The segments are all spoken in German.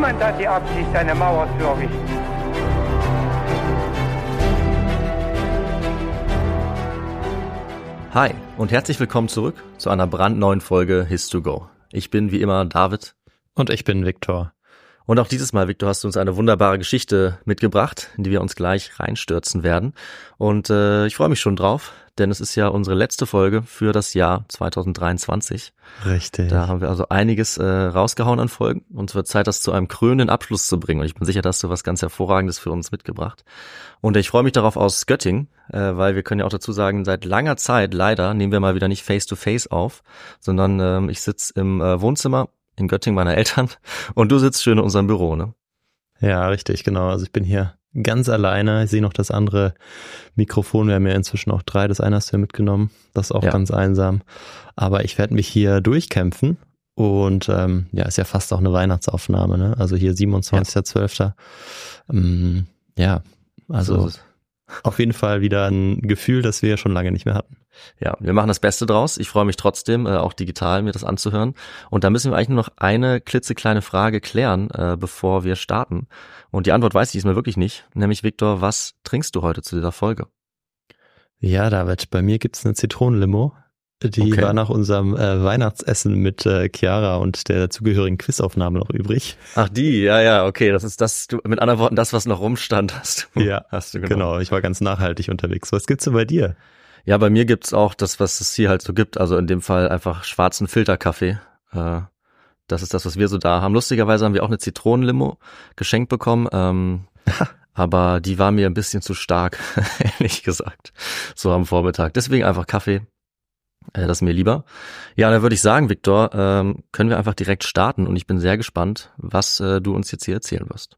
Niemand hat die Absicht, eine Mauer zu errichten. Hi und herzlich willkommen zurück zu einer brandneuen Folge His2Go. Ich bin wie immer David Und ich bin Viktor. Und auch dieses Mal, Victor, hast du uns eine wunderbare Geschichte mitgebracht, in die wir uns gleich reinstürzen werden. Und äh, ich freue mich schon drauf, denn es ist ja unsere letzte Folge für das Jahr 2023. Richtig. Da haben wir also einiges äh, rausgehauen an Folgen und es wird Zeit, das zu einem krönenden Abschluss zu bringen. Und ich bin sicher, dass du was ganz Hervorragendes für uns mitgebracht. Und ich freue mich darauf aus Göttingen, äh, weil wir können ja auch dazu sagen, seit langer Zeit leider nehmen wir mal wieder nicht face-to-face auf, sondern ähm, ich sitze im äh, Wohnzimmer in Göttingen meiner Eltern und du sitzt schön in unserem Büro, ne? Ja, richtig, genau. Also ich bin hier ganz alleine. Ich sehe noch das andere Mikrofon. Wir haben ja inzwischen auch drei. Das eine hast du ja mitgenommen. Das ist auch Ja. ganz einsam. Aber ich werde mich hier durchkämpfen. Und ähm, ja, ist ja fast auch eine Weihnachtsaufnahme, ne? Also hier 27.12. Ähm, ja, also So. Auf jeden Fall wieder ein Gefühl, das wir schon lange nicht mehr hatten. Ja, wir machen das Beste draus. Ich freue mich trotzdem, äh, auch digital mir das anzuhören. Und da müssen wir eigentlich nur noch eine klitzekleine Frage klären, äh, bevor wir starten. Und die Antwort weiß ich diesmal wirklich nicht. Nämlich, Viktor, was trinkst du heute zu dieser Folge? Ja, David, bei mir gibt's eine Zitronenlimo. Die Okay. war nach unserem äh, Weihnachtsessen mit äh, Chiara und der dazugehörigen Quizaufnahme noch übrig. Ach, die, ja, ja, okay. Das ist das, du, mit anderen Worten, das, was noch rumstand, hast du. Ja, hast du Genau, ich war ganz nachhaltig unterwegs. Was gibt's denn bei dir? Ja, bei mir gibt's auch das, was es hier halt so gibt. Also in dem Fall einfach schwarzen Filterkaffee. Äh, das ist das, was wir so da haben. Lustigerweise haben wir auch eine Zitronenlimo geschenkt bekommen. Ähm, aber die war mir ein bisschen zu stark, ehrlich gesagt. So am Vormittag. Deswegen einfach Kaffee. Äh, das ist mir lieber. Ja, dann würde ich sagen, Viktor, ähm, können wir einfach direkt starten. Und ich bin sehr gespannt, was äh, du uns jetzt hier erzählen wirst.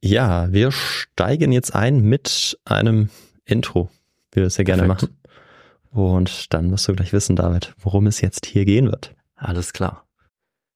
Ja, wir steigen jetzt ein mit einem Intro, wie wir es ja gerne Perfekt. machen. Und dann wirst du gleich wissen, David, worum es jetzt hier gehen wird. Alles klar.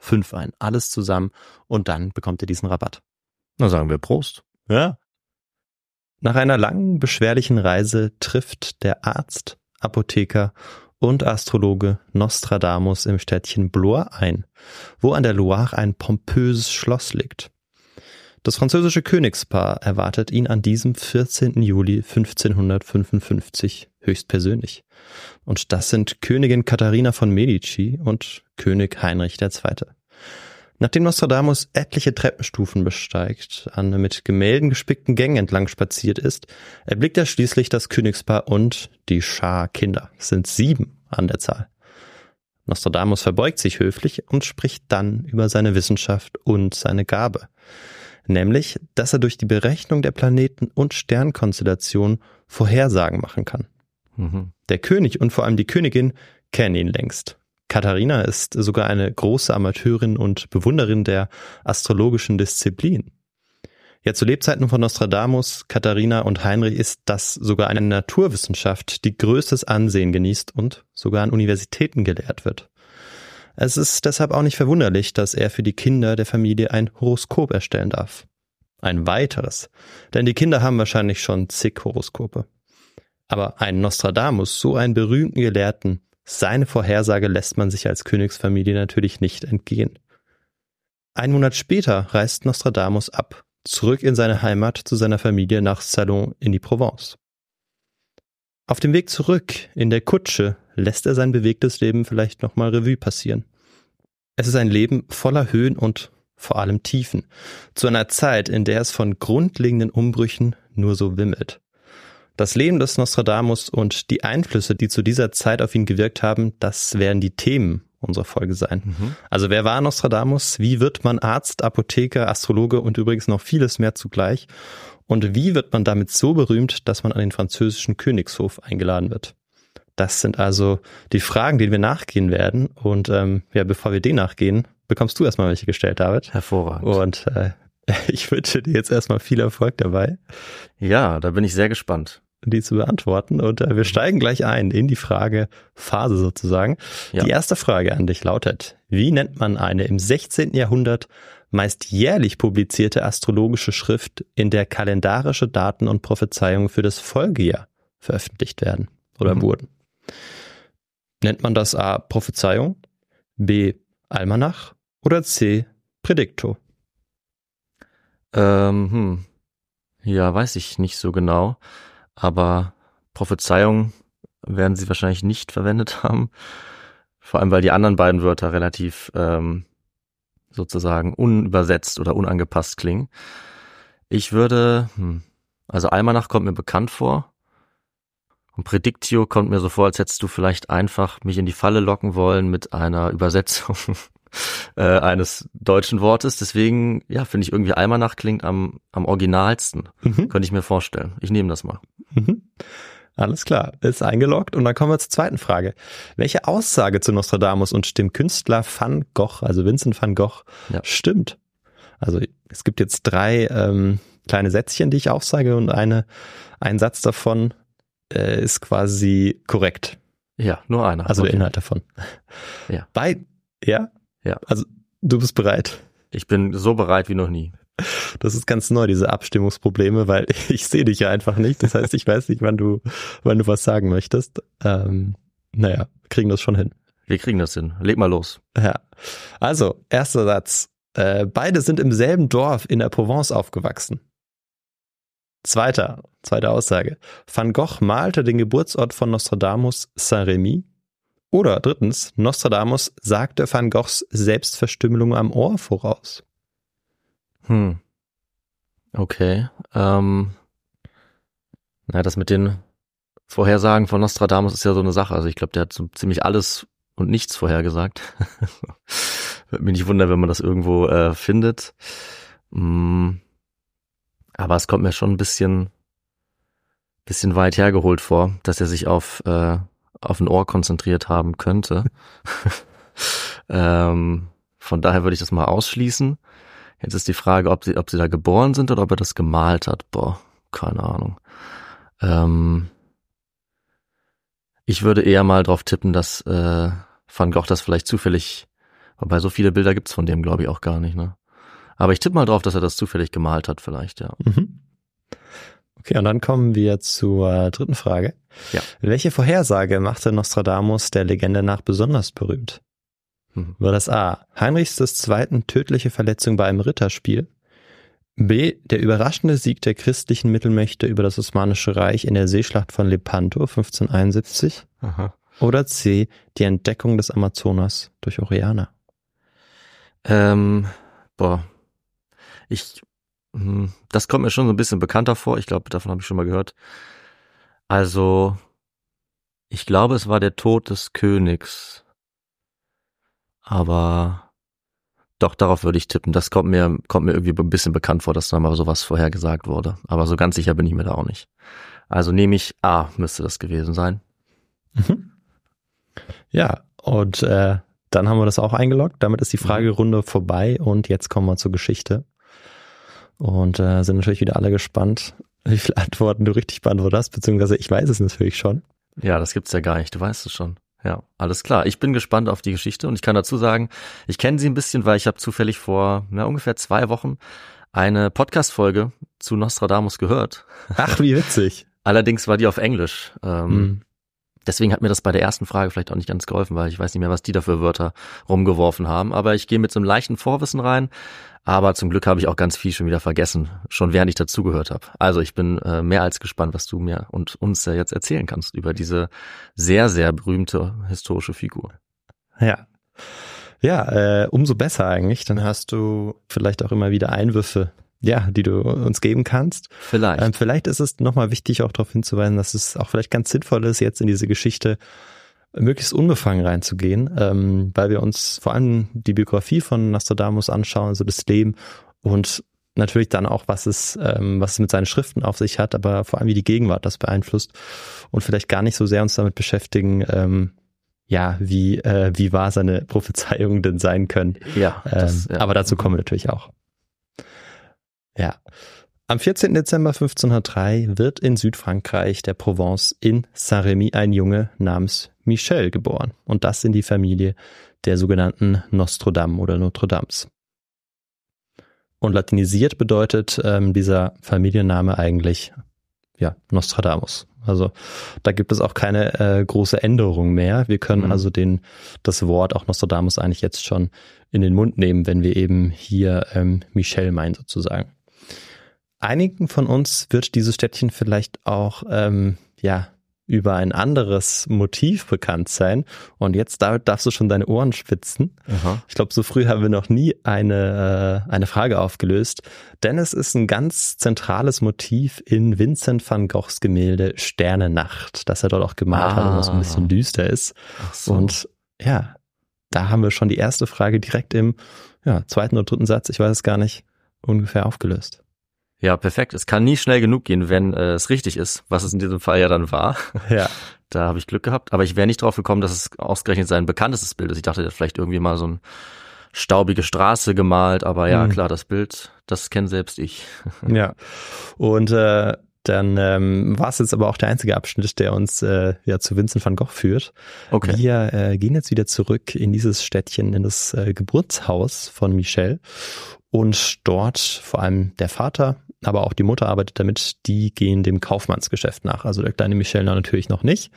fünf ein. Alles zusammen und dann bekommt ihr diesen Rabatt. Na sagen wir Prost. Ja. Nach einer langen, beschwerlichen Reise trifft der Arzt, Apotheker und Astrologe Nostradamus im Städtchen Blois ein, wo an der Loire ein pompöses Schloss liegt. Das französische Königspaar erwartet ihn an diesem 14. Juli 1555 höchstpersönlich. Und das sind Königin Katharina von Medici und König Heinrich II. Nachdem Nostradamus etliche Treppenstufen besteigt, an mit Gemälden gespickten Gängen entlang spaziert ist, erblickt er schließlich das Königspaar und die Schar Kinder. Es sind sieben an der Zahl. Nostradamus verbeugt sich höflich und spricht dann über seine Wissenschaft und seine Gabe nämlich, dass er durch die Berechnung der Planeten und Sternkonstellationen Vorhersagen machen kann. Mhm. Der König und vor allem die Königin kennen ihn längst. Katharina ist sogar eine große Amateurin und Bewunderin der astrologischen Disziplin. Ja, zu Lebzeiten von Nostradamus, Katharina und Heinrich ist das sogar eine Naturwissenschaft, die größtes Ansehen genießt und sogar an Universitäten gelehrt wird. Es ist deshalb auch nicht verwunderlich, dass er für die Kinder der Familie ein Horoskop erstellen darf. Ein weiteres, denn die Kinder haben wahrscheinlich schon zig Horoskope. Aber ein Nostradamus, so einen berühmten Gelehrten, seine Vorhersage lässt man sich als Königsfamilie natürlich nicht entgehen. Ein Monat später reist Nostradamus ab, zurück in seine Heimat zu seiner Familie nach Salon in die Provence. Auf dem Weg zurück in der Kutsche lässt er sein bewegtes Leben vielleicht nochmal Revue passieren. Es ist ein Leben voller Höhen und vor allem Tiefen, zu einer Zeit, in der es von grundlegenden Umbrüchen nur so wimmelt. Das Leben des Nostradamus und die Einflüsse, die zu dieser Zeit auf ihn gewirkt haben, das werden die Themen unserer Folge sein. Mhm. Also wer war Nostradamus? Wie wird man Arzt, Apotheker, Astrologe und übrigens noch vieles mehr zugleich? Und wie wird man damit so berühmt, dass man an den französischen Königshof eingeladen wird? Das sind also die Fragen, denen wir nachgehen werden. Und ähm, ja, bevor wir denen nachgehen, bekommst du erstmal welche gestellt, David. Hervorragend. Und äh, ich wünsche dir jetzt erstmal viel Erfolg dabei. Ja, da bin ich sehr gespannt. Die zu beantworten. Und äh, wir steigen gleich ein in die Frage Phase sozusagen. Ja. Die erste Frage an dich lautet, wie nennt man eine im 16. Jahrhundert meist jährlich publizierte astrologische Schrift, in der kalendarische Daten und Prophezeiungen für das Folgejahr veröffentlicht werden oder mhm. wurden? Nennt man das A Prophezeiung, B Almanach oder C Prädiktor? Ähm, hm. Ja, weiß ich nicht so genau, aber Prophezeiung werden sie wahrscheinlich nicht verwendet haben. Vor allem, weil die anderen beiden Wörter relativ ähm, sozusagen unübersetzt oder unangepasst klingen. Ich würde, hm, also Almanach kommt mir bekannt vor. Und Predictio kommt mir so vor, als hättest du vielleicht einfach mich in die Falle locken wollen mit einer Übersetzung äh, eines deutschen Wortes. Deswegen, ja, finde ich irgendwie Almanach klingt am, am originalsten. Mhm. Könnte ich mir vorstellen. Ich nehme das mal. Mhm. Alles klar, ist eingeloggt und dann kommen wir zur zweiten Frage. Welche Aussage zu Nostradamus und dem Künstler Van Gogh, also Vincent van Gogh, ja. stimmt? Also es gibt jetzt drei ähm, kleine Sätzchen, die ich aufsage und eine, ein Satz davon äh, ist quasi korrekt. Ja, nur einer. Also okay. der Inhalt davon. Ja. Bei, ja? Ja. Also du bist bereit. Ich bin so bereit wie noch nie. Das ist ganz neu, diese Abstimmungsprobleme, weil ich sehe dich ja einfach nicht. Das heißt, ich weiß nicht, wann du, wann du was sagen möchtest. Ähm, Naja, kriegen das schon hin. Wir kriegen das hin. Leg mal los. Ja. Also, erster Satz. Äh, beide sind im selben Dorf in der Provence aufgewachsen. Zweiter, zweite Aussage. Van Gogh malte den Geburtsort von Nostradamus Saint-Rémy. Oder drittens, Nostradamus sagte Van Goghs Selbstverstümmelung am Ohr voraus. Hm. Okay. Ähm, na, das mit den Vorhersagen von Nostradamus ist ja so eine Sache. Also ich glaube, der hat so ziemlich alles und nichts vorhergesagt. Würde mich nicht wundern, wenn man das irgendwo äh, findet. Mm, aber es kommt mir schon ein bisschen, bisschen weit hergeholt vor, dass er sich auf, äh, auf ein Ohr konzentriert haben könnte. ähm, von daher würde ich das mal ausschließen. Jetzt ist die Frage, ob sie, ob sie da geboren sind oder ob er das gemalt hat. Boah, keine Ahnung. Ähm, ich würde eher mal drauf tippen, dass äh, Van Gogh das vielleicht zufällig, wobei so viele Bilder gibt's von dem, glaube ich, auch gar nicht, ne? Aber ich tippe mal drauf, dass er das zufällig gemalt hat, vielleicht, ja. Mhm. Okay, und dann kommen wir zur dritten Frage. Ja. Welche Vorhersage machte Nostradamus der Legende nach besonders berühmt? War das A. Heinrichs II. tödliche Verletzung bei einem Ritterspiel? B. Der überraschende Sieg der christlichen Mittelmächte über das Osmanische Reich in der Seeschlacht von Lepanto 1571? Aha. Oder C. Die Entdeckung des Amazonas durch Oriana? Ähm, boah. Ich, hm, das kommt mir schon so ein bisschen bekannter vor. Ich glaube, davon habe ich schon mal gehört. Also, ich glaube, es war der Tod des Königs. Aber doch, darauf würde ich tippen. Das kommt mir, kommt mir irgendwie ein bisschen bekannt vor, dass da mal sowas vorhergesagt wurde. Aber so ganz sicher bin ich mir da auch nicht. Also nehme ich A, müsste das gewesen sein. Mhm. Ja, und äh, dann haben wir das auch eingeloggt. Damit ist die Fragerunde vorbei und jetzt kommen wir zur Geschichte. Und äh, sind natürlich wieder alle gespannt, wie viele Antworten du richtig beantwortet hast, beziehungsweise ich weiß es natürlich schon. Ja, das gibt's ja gar nicht. Du weißt es schon. Ja, alles klar. Ich bin gespannt auf die Geschichte und ich kann dazu sagen, ich kenne sie ein bisschen, weil ich habe zufällig vor na, ungefähr zwei Wochen eine Podcast-Folge zu Nostradamus gehört. Ach, wie witzig. Allerdings war die auf Englisch. Ähm, Mhm. Deswegen hat mir das bei der ersten Frage vielleicht auch nicht ganz geholfen, weil ich weiß nicht mehr, was die da für Wörter rumgeworfen haben. Aber ich gehe mit so einem leichten Vorwissen rein. Aber zum Glück habe ich auch ganz viel schon wieder vergessen, schon während ich dazugehört habe. Also ich bin äh, mehr als gespannt, was du mir und uns äh, jetzt erzählen kannst über diese sehr, sehr berühmte historische Figur. Ja. Ja, äh, umso besser eigentlich. Dann hast du vielleicht auch immer wieder Einwürfe, ja, die du uns geben kannst. Vielleicht. Ähm, vielleicht ist es nochmal wichtig, auch darauf hinzuweisen, dass es auch vielleicht ganz sinnvoll ist, jetzt in diese Geschichte möglichst unbefangen reinzugehen, ähm, weil wir uns vor allem die Biografie von Nostradamus anschauen, also das Leben und natürlich dann auch, was es, ähm, was es mit seinen Schriften auf sich hat, aber vor allem wie die Gegenwart das beeinflusst und vielleicht gar nicht so sehr uns damit beschäftigen, ähm, ja, wie, äh, wie wahr seine Prophezeiungen denn sein können. ja, das, Ähm, ja. Aber dazu kommen wir natürlich auch. Ja. Am 14. Dezember 1503 wird in Südfrankreich der Provence in Saint-Rémy ein Junge namens Michel geboren. Und das in die Familie der sogenannten Nostrodam oder Notre Dames. Und latinisiert bedeutet ähm, dieser Familienname eigentlich ja Nostradamus. Also da gibt es auch keine äh, große Änderung mehr. Wir können Mhm. also den das Wort auch Nostradamus eigentlich jetzt schon in den Mund nehmen, wenn wir eben hier ähm, Michel meinen sozusagen. Einigen von uns wird dieses Städtchen vielleicht auch ähm, ja über ein anderes Motiv bekannt sein. Und jetzt da darfst du schon deine Ohren spitzen. Aha. Ich glaube, so früh haben wir noch nie eine, äh, eine Frage aufgelöst, denn es ist ein ganz zentrales Motiv in Vincent van Goghs Gemälde Sternennacht, das er dort auch gemalt hat und was ein bisschen Ah. düster ist. So. Und ja, da haben wir schon die erste Frage direkt im ja, zweiten oder dritten Satz, ich weiß es gar nicht, ungefähr aufgelöst. Ja, perfekt. Es kann nie schnell genug gehen, wenn äh, es richtig ist, was es in diesem Fall ja dann war. Ja. Da habe ich Glück gehabt. Aber ich wäre nicht drauf gekommen, dass es ausgerechnet sein bekanntestes Bild ist. Ich dachte, er hat vielleicht irgendwie mal so eine staubige Straße gemalt. Aber ja, Mhm. klar, das Bild, das kenne selbst ich. Ja. Und äh, dann ähm, war es jetzt aber auch der einzige Abschnitt, der uns äh, ja zu Vincent van Gogh führt. Okay. Wir äh, gehen jetzt wieder zurück in dieses Städtchen, in das äh, Geburtshaus von Michel. Und dort vor allem der Vater, aber auch die Mutter arbeitet damit, die gehen dem Kaufmannsgeschäft nach. Also der kleine Michel natürlich noch nicht.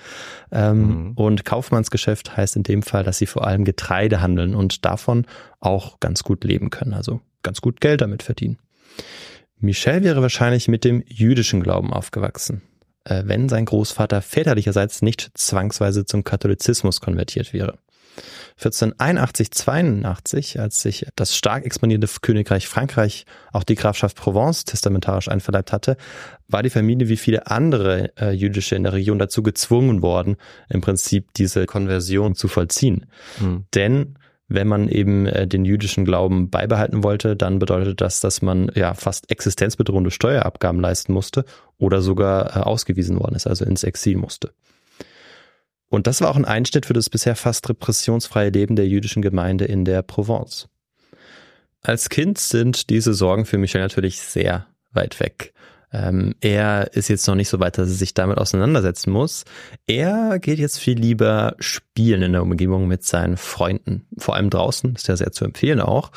Ähm, Mhm. Und Kaufmannsgeschäft heißt in dem Fall, dass sie vor allem Getreide handeln und davon auch ganz gut leben können, also ganz gut Geld damit verdienen. Michel wäre wahrscheinlich mit dem jüdischen Glauben aufgewachsen, äh, wenn sein Großvater väterlicherseits nicht zwangsweise zum Katholizismus konvertiert wäre. 1481, 82, als sich das stark expandierende Königreich Frankreich auch die Grafschaft Provence testamentarisch einverleibt hatte, war die Familie wie viele andere äh, jüdische in der Region dazu gezwungen worden, im Prinzip diese Konversion zu vollziehen. Hm. Denn wenn man eben äh, den jüdischen Glauben beibehalten wollte, dann bedeutet das, dass man ja fast existenzbedrohende Steuerabgaben leisten musste oder sogar äh, ausgewiesen worden ist, also ins Exil musste. Und das war auch ein Einschnitt für das bisher fast repressionsfreie Leben der jüdischen Gemeinde in der Provence. Als Kind sind diese Sorgen für Michel natürlich sehr weit weg. Ähm, er ist jetzt noch nicht so weit, dass er sich damit auseinandersetzen muss. Er geht jetzt viel lieber spielen in der Umgebung mit seinen Freunden. Vor allem draußen ist ja sehr zu empfehlen auch.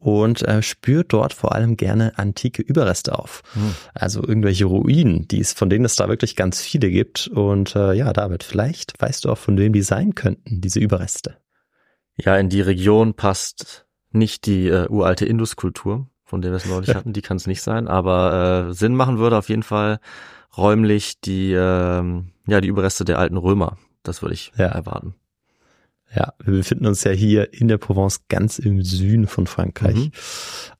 Und äh, spürt dort vor allem gerne antike Überreste auf. Hm. Also irgendwelche Ruinen, die es, von denen es da wirklich ganz viele gibt. Und äh, ja, David, vielleicht weißt du auch, von wem die sein könnten, diese Überreste. Ja, in die Region passt nicht die äh, uralte Induskultur, von der wir es neulich hatten, die kann es nicht sein, aber äh, Sinn machen würde auf jeden Fall räumlich die, ähm, ja, die Überreste der alten Römer. Das würde ich Ja. erwarten. Ja, wir befinden uns ja hier in der Provence ganz im Süden von Frankreich. Mhm.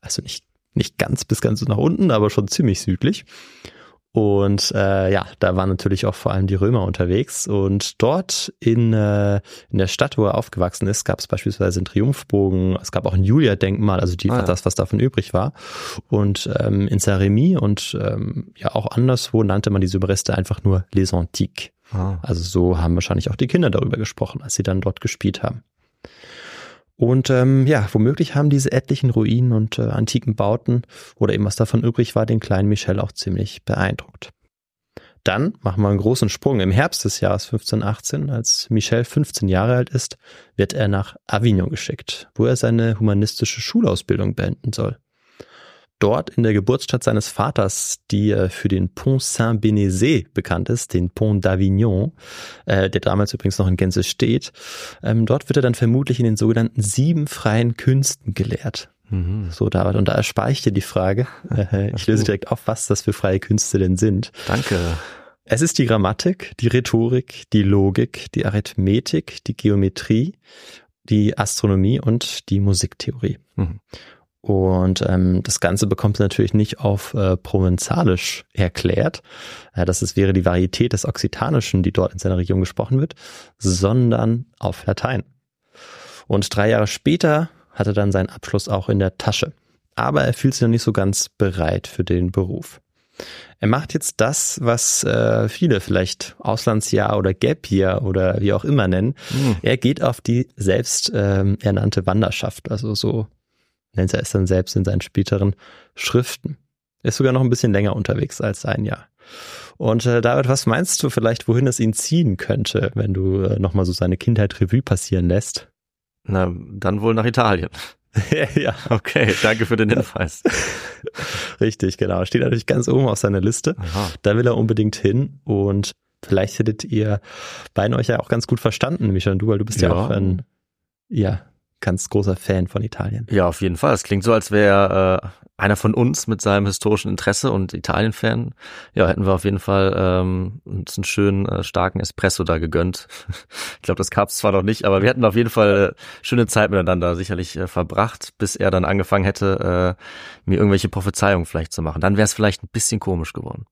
Also nicht, nicht ganz bis ganz nach unten, aber schon ziemlich südlich. Und äh, ja, da waren natürlich auch vor allem die Römer unterwegs. Und dort in, äh, in der Stadt, wo er aufgewachsen ist, gab es beispielsweise einen Triumphbogen, es gab auch ein Julia-Denkmal, also die, Ah, ja. das, was davon übrig war. Und ähm, in Saint-Rémy und ähm, ja auch anderswo nannte man diese Überreste einfach nur Les Antiques. Ah. Also so haben wahrscheinlich auch die Kinder darüber gesprochen, als sie dann dort gespielt haben. Und ähm, ja, womöglich haben diese etlichen Ruinen und äh, antiken Bauten oder eben was davon übrig war, den kleinen Michel auch ziemlich beeindruckt. Dann machen wir einen großen Sprung. Im Herbst des Jahres 1518, als Michel 15 Jahre alt ist, wird er nach Avignon geschickt, wo er seine humanistische Schulausbildung beenden soll. Dort in der Geburtsstadt seines Vaters, die äh, für den Pont Saint-Bénézet bekannt ist, den Pont d'Avignon, äh, der damals übrigens noch in Gänze steht, ähm, dort wird er dann vermutlich in den sogenannten sieben freien Künsten gelehrt. Mhm. So, David, und da erspare ich dir die Frage. Äh, ich löse direkt auf, was das für freie Künste denn sind. Danke. Es ist die Grammatik, die Rhetorik, die Logik, die Arithmetik, die Geometrie, die Astronomie und die Musiktheorie. Mhm. Und ähm, das Ganze bekommt natürlich nicht auf äh, Provenzalisch erklärt. Äh, das ist, wäre die Varietät des Okzitanischen, die dort in seiner Region gesprochen wird, sondern auf Latein. Und drei Jahre später hat er dann seinen Abschluss auch in der Tasche. Aber er fühlt sich noch nicht so ganz bereit für den Beruf. Er macht jetzt das, was äh, viele vielleicht Auslandsjahr oder Gap Year oder wie auch immer nennen. Mhm. Er geht auf die selbst ähm, ernannte Wanderschaft, also so nennt er es dann selbst in seinen späteren Schriften. Er ist sogar noch ein bisschen länger unterwegs als ein Jahr. Und äh, David, was meinst du vielleicht, wohin es ihn ziehen könnte, wenn du äh, nochmal so seine Kindheit Revue passieren lässt? Na, dann wohl nach Italien. ja, Okay, danke für den Hinweis. richtig, genau. Steht natürlich ganz oben auf seiner Liste. Aha. Da will er unbedingt hin und vielleicht hättet ihr beiden euch ja auch ganz gut verstanden, Micha und du, weil du bist ja, Ja. auch ein, ja, ganz großer Fan von Italien. Ja, auf jeden Fall. Es klingt so, als wäre äh, einer von uns mit seinem historischen Interesse und Italien-Fan. Ja, hätten wir auf jeden Fall ähm, uns einen schönen, äh, starken Espresso da gegönnt. ich glaube, das gab's zwar noch nicht, aber wir hätten auf jeden Fall äh, schöne Zeit miteinander sicherlich äh, verbracht, bis er dann angefangen hätte, äh, mir irgendwelche Prophezeiungen vielleicht zu machen. Dann wäre es vielleicht ein bisschen komisch geworden.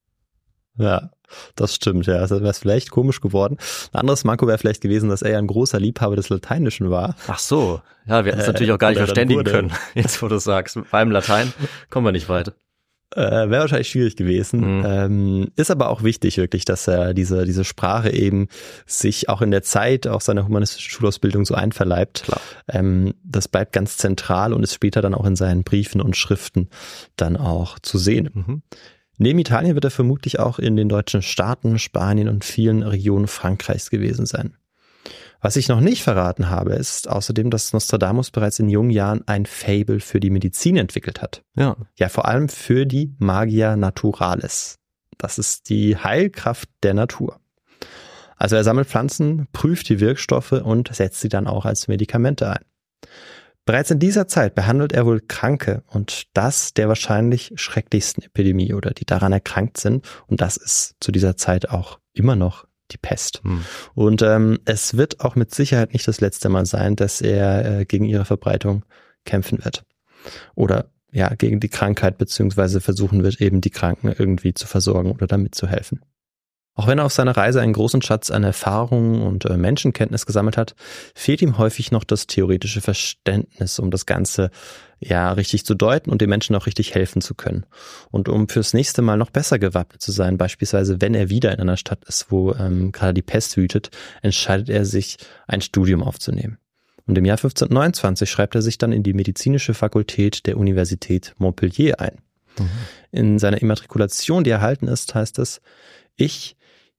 Ja, das stimmt, ja. Also wäre vielleicht komisch geworden. Ein anderes Manko wäre vielleicht gewesen, dass er ja ein großer Liebhaber des Lateinischen war. Ach so, ja, wir hätten es Äh, natürlich auch gar nicht verständigen können, jetzt wo du es sagst. Beim Latein kommen wir nicht weit. Äh, wäre wahrscheinlich schwierig gewesen. Mhm. Ähm, ist aber auch wichtig wirklich, dass er diese, diese Sprache eben sich auch in der Zeit auch seiner humanistischen Schulausbildung so einverleibt. Ähm, das bleibt ganz zentral und ist später dann auch in seinen Briefen und Schriften dann auch zu sehen. Mhm. Neben Italien wird er vermutlich auch in den deutschen Staaten, Spanien und vielen Regionen Frankreichs gewesen sein. Was ich noch nicht verraten habe, ist außerdem, dass Nostradamus bereits in jungen Jahren ein Fable für die Medizin entwickelt hat. Ja. Ja, vor allem für die Magia Naturalis. Das ist die Heilkraft der Natur. Also er sammelt Pflanzen, prüft die Wirkstoffe und setzt sie dann auch als Medikamente ein. Bereits in dieser Zeit behandelt er wohl Kranke und das der wahrscheinlich schrecklichsten Epidemie oder die daran erkrankt sind. Und das ist zu dieser Zeit auch immer noch die Pest. Hm. Und ähm, es wird auch mit Sicherheit nicht das letzte Mal sein, dass er äh, gegen ihre Verbreitung kämpfen wird. Oder ja, gegen die Krankheit beziehungsweise versuchen wird, eben die Kranken irgendwie zu versorgen oder damit zu helfen. Auch wenn er auf seiner Reise einen großen Schatz an Erfahrungen und äh, Menschenkenntnis gesammelt hat, fehlt ihm häufig noch das theoretische Verständnis, um das Ganze ja richtig zu deuten und den Menschen auch richtig helfen zu können. Und um fürs nächste Mal noch besser gewappnet zu sein, beispielsweise wenn er wieder in einer Stadt ist, wo ähm, gerade die Pest wütet, entscheidet er sich, ein Studium aufzunehmen. Und im Jahr 1529 schreibt er sich dann in die medizinische Fakultät der Universität Montpellier ein. In seiner Immatrikulation, die erhalten ist, heißt es, ich,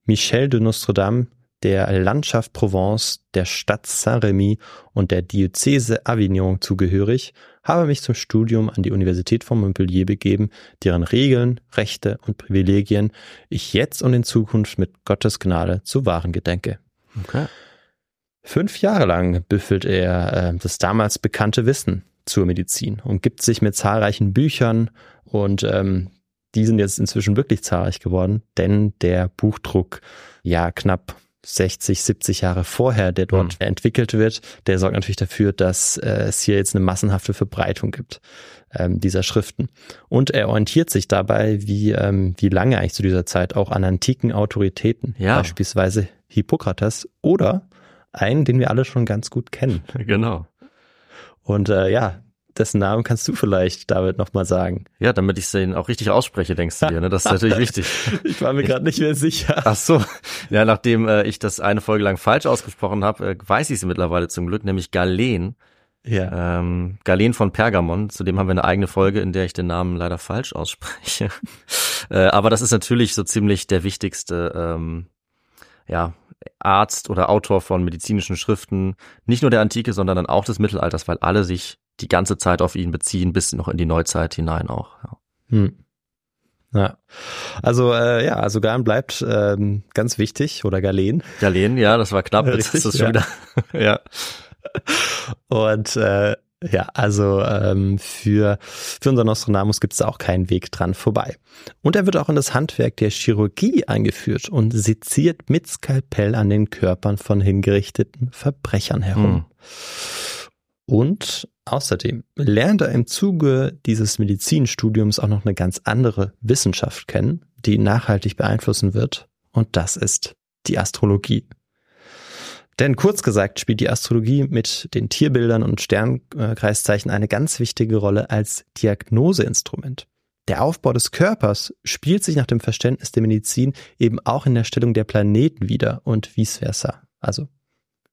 Michel de Nostredame, der Landschaft Provence, der Stadt Saint-Rémy und der Diözese Avignon zugehörig, habe mich zum Studium an die Universität von Montpellier begeben, deren Regeln, Rechte und Privilegien ich jetzt und in Zukunft mit Gottes Gnade zu wahren gedenke. Okay. Fünf Jahre lang büffelt er äh, das damals bekannte Wissen zur Medizin und gibt sich mit zahlreichen Büchern und ähm, die sind jetzt inzwischen wirklich zahlreich geworden, denn der Buchdruck, ja knapp 60, 70 Jahre vorher, der dort entwickelt wird, der sorgt natürlich dafür, dass äh, es hier jetzt eine massenhafte Verbreitung gibt ähm, dieser Schriften. Und er orientiert sich dabei, wie, ähm, wie lange eigentlich zu dieser Zeit auch an antiken Autoritäten, Ja. beispielsweise Hippokrates oder einen, den wir alle schon ganz gut kennen. Genau. Und äh, ja, dessen Namen kannst du vielleicht, David, nochmal sagen. Ja, damit ich den auch richtig ausspreche, denkst du dir, ne? Das ist natürlich wichtig. Ich war mir gerade nicht mehr sicher. Ach so. Ja, nachdem äh, ich das eine Folge lang falsch ausgesprochen habe, äh, weiß ich es mittlerweile zum Glück, nämlich Galen. Ja. Ähm, Galen von Pergamon. Zudem haben wir eine eigene Folge, in der ich den Namen leider falsch ausspreche. äh, aber das ist natürlich so ziemlich der wichtigste ähm, ja, Arzt oder Autor von medizinischen Schriften, nicht nur der Antike, sondern dann auch des Mittelalters, weil alle sich die ganze Zeit auf ihn beziehen, bis noch in die Neuzeit hinein auch. Ja. Hm. Ja. Also äh, ja, also Galen bleibt ähm, ganz wichtig oder Galen. Galen, ja, das war knapp. Jetzt Richtig, ist es schon wieder. ja. Und äh, ja, also ähm, für, für unseren Nostradamus gibt es da auch keinen Weg dran vorbei. Und er wird auch in das Handwerk der Chirurgie eingeführt und seziert mit Skalpell an den Körpern von hingerichteten Verbrechern herum. Hm. Und außerdem lernt er im Zuge dieses Medizinstudiums auch noch eine ganz andere Wissenschaft kennen, die ihn nachhaltig beeinflussen wird. Und das ist die Astrologie. Denn kurz gesagt spielt die Astrologie mit den Tierbildern und Sternkreiszeichen eine ganz wichtige Rolle als Diagnoseinstrument. Der Aufbau des Körpers spielt sich nach dem Verständnis der Medizin eben auch in der Stellung der Planeten wieder und vice versa. Also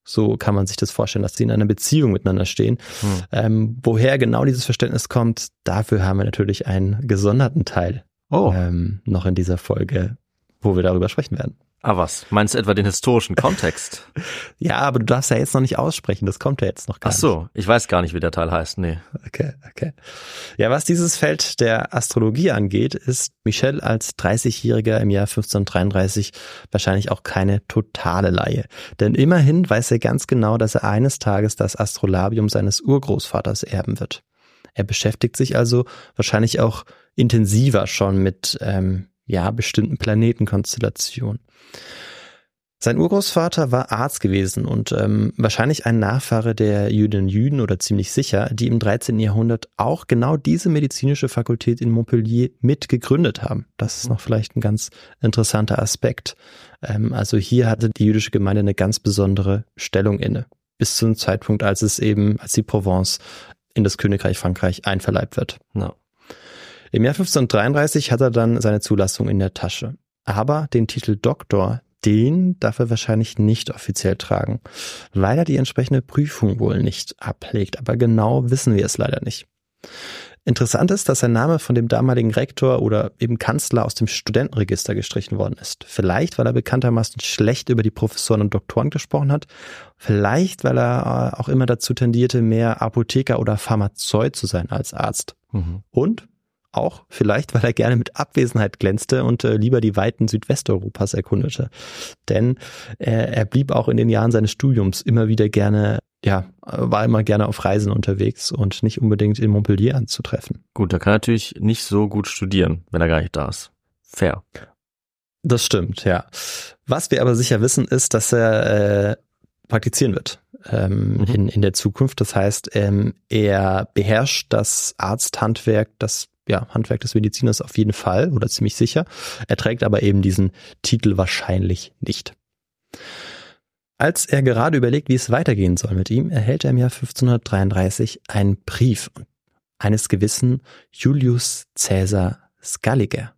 so kann man sich das vorstellen, dass sie in einer Beziehung miteinander stehen. Hm. Ähm, woher genau dieses Verständnis kommt, dafür haben wir natürlich einen gesonderten Teil Oh. ähm, noch in dieser Folge, wo wir darüber sprechen werden. Ah, was? Meinst du etwa den historischen Kontext? Ja, aber du darfst ja jetzt noch nicht aussprechen, das kommt ja jetzt noch gar Ach so, ich weiß gar nicht, wie der Teil heißt. Nee. nicht. Okay, okay. Ja, was dieses Feld der Astrologie angeht, ist Michel als 30-Jähriger im Jahr 1533 wahrscheinlich auch keine totale Laie. Denn immerhin weiß er ganz genau, dass er eines Tages das Astrolabium seines Urgroßvaters erben wird. Er beschäftigt sich also wahrscheinlich auch intensiver schon mit ähm, ja bestimmten Planetenkonstellationen. Sein Urgroßvater war Arzt gewesen und ähm, wahrscheinlich ein Nachfahre der Jüdinnen Jüden oder ziemlich sicher, die im 13. Jahrhundert auch genau diese medizinische Fakultät in Montpellier mit gegründet haben. Das ist noch vielleicht ein ganz interessanter Aspekt. Ähm, also hier hatte die jüdische Gemeinde eine ganz besondere Stellung inne. Bis zum Zeitpunkt, als es eben, als die Provence in das Königreich Frankreich einverleibt wird. No. Im Jahr 1533 hat er dann seine Zulassung in der Tasche. Aber den Titel Doktor, den darf er wahrscheinlich nicht offiziell tragen, weil er die entsprechende Prüfung wohl nicht ablegt. Aber genau wissen wir es leider nicht. Interessant ist, dass sein Name von dem damaligen Rektor oder eben Kanzler aus dem Studentenregister gestrichen worden ist. Vielleicht, weil er bekanntermaßen schlecht über die Professoren und Doktoren gesprochen hat. Vielleicht, weil er äh, auch immer dazu tendierte, mehr Apotheker oder Pharmazeut zu sein als Arzt. Mhm. Und auch vielleicht, weil er gerne mit Abwesenheit glänzte und äh, lieber die Weiten Südwesteuropas erkundete. Denn äh, er blieb auch in den Jahren seines Studiums immer wieder gerne ja, war immer gerne auf Reisen unterwegs und nicht unbedingt in Montpellier anzutreffen. Gut, da kann er natürlich nicht so gut studieren, wenn er gar nicht da ist. Fair. Das stimmt, ja. Was wir aber sicher wissen, ist, dass er äh, praktizieren wird ähm, mhm. in, in der Zukunft. Das heißt, ähm, er beherrscht das Arzthandwerk, das ja, Handwerk des Mediziners auf jeden Fall oder ziemlich sicher. Er trägt aber eben diesen Titel wahrscheinlich nicht. Als er gerade überlegt, wie es weitergehen soll mit ihm, erhält er im Jahr 1533 einen Brief eines gewissen Julius Caesar Scaliger.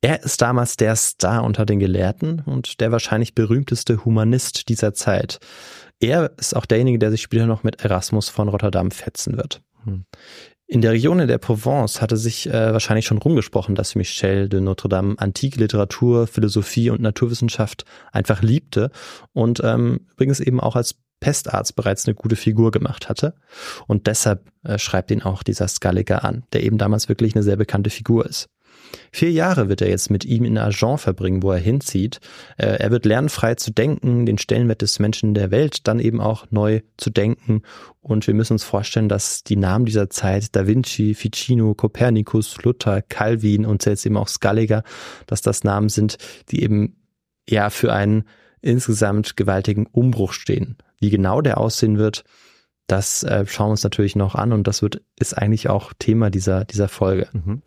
Er ist damals der Star unter den Gelehrten und der wahrscheinlich berühmteste Humanist dieser Zeit. Er ist auch derjenige, der sich später noch mit Erasmus von Rotterdam fetzen wird. In der Region in der Provence hatte sich äh, wahrscheinlich schon rumgesprochen, dass Michel de Notre Dame antike Literatur, Philosophie und Naturwissenschaft einfach liebte und ähm, übrigens eben auch als Pestarzt bereits eine gute Figur gemacht hatte. Und deshalb äh, schreibt ihn auch dieser Scaliger an, der eben damals wirklich eine sehr bekannte Figur ist. Vier Jahre wird er jetzt mit ihm in Agen verbringen, wo er hinzieht. Äh, er wird lernen, frei zu denken, den Stellenwert des Menschen in der Welt dann eben auch neu zu denken. Und wir müssen uns vorstellen, dass die Namen dieser Zeit, Da Vinci, Ficino, Kopernikus, Luther, Calvin und jetzt eben auch Scaliger, dass das Namen sind, die eben ja für einen insgesamt gewaltigen Umbruch stehen. Wie genau der aussehen wird, das äh, schauen wir uns natürlich noch an und das wird ist eigentlich auch Thema dieser dieser Folge. Mhm.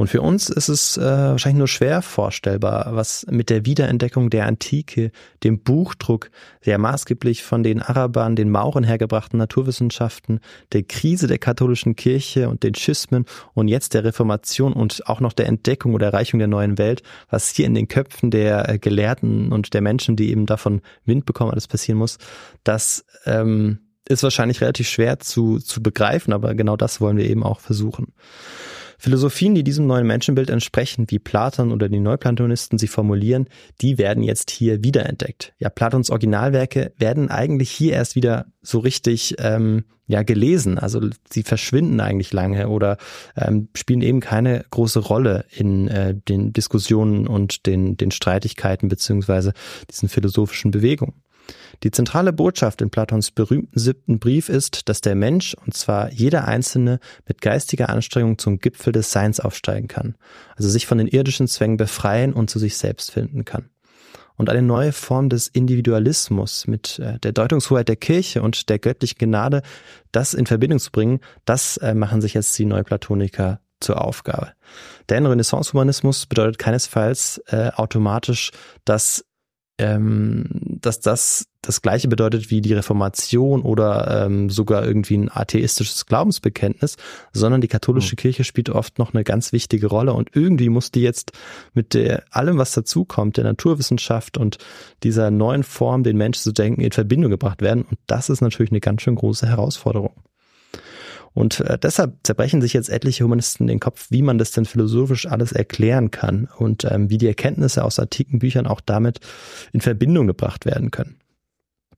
Und für uns ist es äh, wahrscheinlich nur schwer vorstellbar, was mit der Wiederentdeckung der Antike, dem Buchdruck, der maßgeblich von den Arabern, den Mauren hergebrachten Naturwissenschaften, der Krise der katholischen Kirche und den Schismen und jetzt der Reformation und auch noch der Entdeckung oder Erreichung der neuen Welt, was hier in den Köpfen der äh, Gelehrten und der Menschen, die eben davon Wind bekommen, alles passieren muss, das ähm, ist wahrscheinlich relativ schwer zu, zu begreifen, aber genau das wollen wir eben auch versuchen. Philosophien, die diesem neuen Menschenbild entsprechen, wie Platon oder die Neuplatonisten sie formulieren, die werden jetzt hier wiederentdeckt. Ja, Platons Originalwerke werden eigentlich hier erst wieder so richtig ähm, ja gelesen. Also sie verschwinden eigentlich lange oder ähm, spielen eben keine große Rolle in äh, den Diskussionen und den, den Streitigkeiten beziehungsweise diesen philosophischen Bewegungen. Die zentrale Botschaft in Platons berühmten siebten Brief ist, dass der Mensch, und zwar jeder Einzelne, mit geistiger Anstrengung zum Gipfel des Seins aufsteigen kann, also sich von den irdischen Zwängen befreien und zu sich selbst finden kann. Und eine neue Form des Individualismus mit äh, der Deutungshoheit der Kirche und der göttlichen Gnade, das in Verbindung zu bringen, das äh, machen sich jetzt die Neuplatoniker zur Aufgabe. Denn Renaissance-Humanismus bedeutet keinesfalls äh, automatisch, dass ähm, dass das das gleiche bedeutet wie die Reformation oder ähm, sogar irgendwie ein atheistisches Glaubensbekenntnis, sondern die katholische mhm. Kirche spielt oft noch eine ganz wichtige Rolle und irgendwie muss die jetzt mit der, allem, was dazukommt, der Naturwissenschaft und dieser neuen Form, den Menschen zu denken, in Verbindung gebracht werden. Und das ist natürlich eine ganz schön große Herausforderung. Und äh, deshalb zerbrechen sich jetzt etliche Humanisten den Kopf, wie man das denn philosophisch alles erklären kann und ähm, wie die Erkenntnisse aus antiken Büchern auch damit in Verbindung gebracht werden können.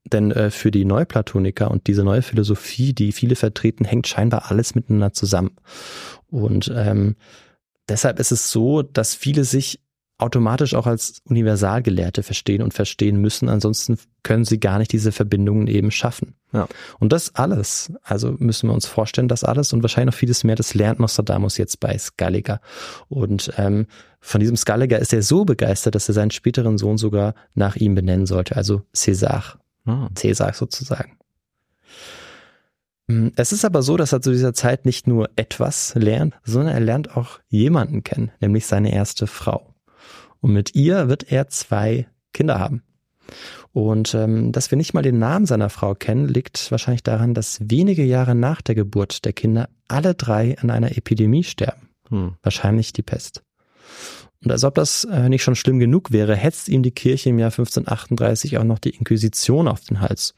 Denn äh, für die Neuplatoniker und diese neue Philosophie, die viele vertreten, hängt scheinbar alles miteinander zusammen. Und ähm, deshalb ist es so, dass viele sich automatisch auch als Universalgelehrte verstehen und verstehen müssen. Ansonsten können sie gar nicht diese Verbindungen eben schaffen. Ja. Und das alles, also müssen wir uns vorstellen, das alles und wahrscheinlich noch vieles mehr, das lernt Nostradamus jetzt bei Scaliger. Und ähm, von diesem Scaliger ist er so begeistert, dass er seinen späteren Sohn sogar nach ihm benennen sollte, also Cäsar. Ah. Cäsar sozusagen. Hm, es ist aber so, dass er zu dieser Zeit nicht nur etwas lernt, sondern er lernt auch jemanden kennen, nämlich seine erste Frau. Und mit ihr wird er zwei Kinder haben. Und ähm, dass wir nicht mal den Namen seiner Frau kennen, liegt wahrscheinlich daran, dass wenige Jahre nach der Geburt der Kinder alle drei an einer Epidemie sterben. Hm. Wahrscheinlich die Pest. Und als ob das äh, nicht schon schlimm genug wäre, hetzt ihm die Kirche im Jahr 1538 auch noch die Inquisition auf den Hals.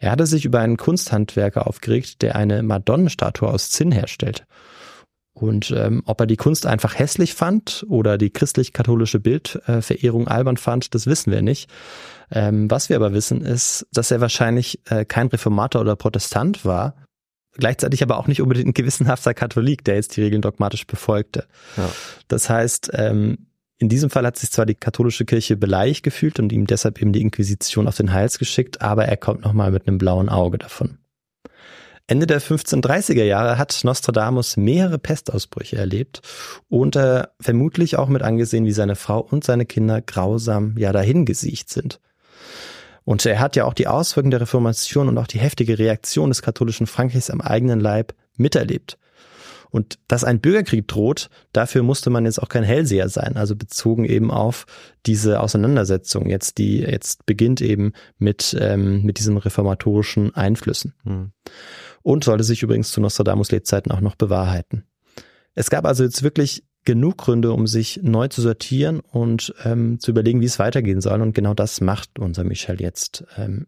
Er hatte sich über einen Kunsthandwerker aufgeregt, der eine Madonnenstatue aus Zinn herstellt. Und ähm, ob er die Kunst einfach hässlich fand oder die christlich-katholische Bildverehrung albern fand, das wissen wir nicht. Ähm, was wir aber wissen, ist, dass er wahrscheinlich äh, kein Reformator oder Protestant war, gleichzeitig aber auch nicht unbedingt ein gewissenhafter Katholik, der jetzt die Regeln dogmatisch befolgte. Ja. Das heißt, ähm, in diesem Fall hat sich zwar die katholische Kirche beleidigt gefühlt und ihm deshalb eben die Inquisition auf den Hals geschickt, aber er kommt nochmal mit einem blauen Auge davon. Ende der 1530er Jahre hat Nostradamus mehrere Pestausbrüche erlebt und äh, vermutlich auch mit angesehen, wie seine Frau und seine Kinder grausam ja dahingesiegt sind. Und er hat ja auch die Auswirkungen der Reformation und auch die heftige Reaktion des katholischen Frankreichs am eigenen Leib miterlebt. Und dass ein Bürgerkrieg droht, dafür musste man jetzt auch kein Hellseher sein, also bezogen eben auf diese Auseinandersetzung jetzt, die jetzt beginnt eben mit, ähm, mit diesen reformatorischen Einflüssen. Mhm. Und sollte sich übrigens zu Nostradamus Lebzeiten auch noch bewahrheiten. Es gab also jetzt wirklich genug Gründe, um sich neu zu sortieren und ähm, zu überlegen, wie es weitergehen soll. Und genau das macht unser Michel jetzt. Ähm,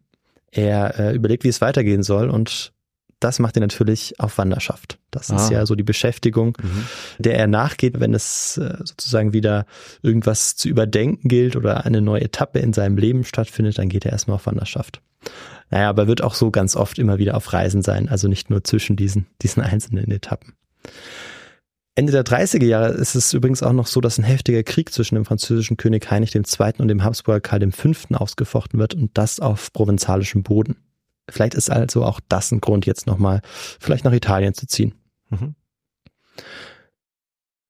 er äh, überlegt, wie es weitergehen soll und das macht er natürlich auf Wanderschaft. Das ah. ist ja so die Beschäftigung, mhm. der er nachgeht, wenn es äh, sozusagen wieder irgendwas zu überdenken gilt oder eine neue Etappe in seinem Leben stattfindet, dann geht er erstmal auf Wanderschaft. Naja, aber wird auch so ganz oft immer wieder auf Reisen sein, also nicht nur zwischen diesen, diesen einzelnen Etappen. Ende der 30er Jahre ist es übrigens auch noch so, dass ein heftiger Krieg zwischen dem französischen König Heinrich II. und dem Habsburger Karl V. ausgefochten wird und das auf provenzalischem Boden. Vielleicht ist also auch das ein Grund, jetzt nochmal vielleicht nach Italien zu ziehen. Mhm.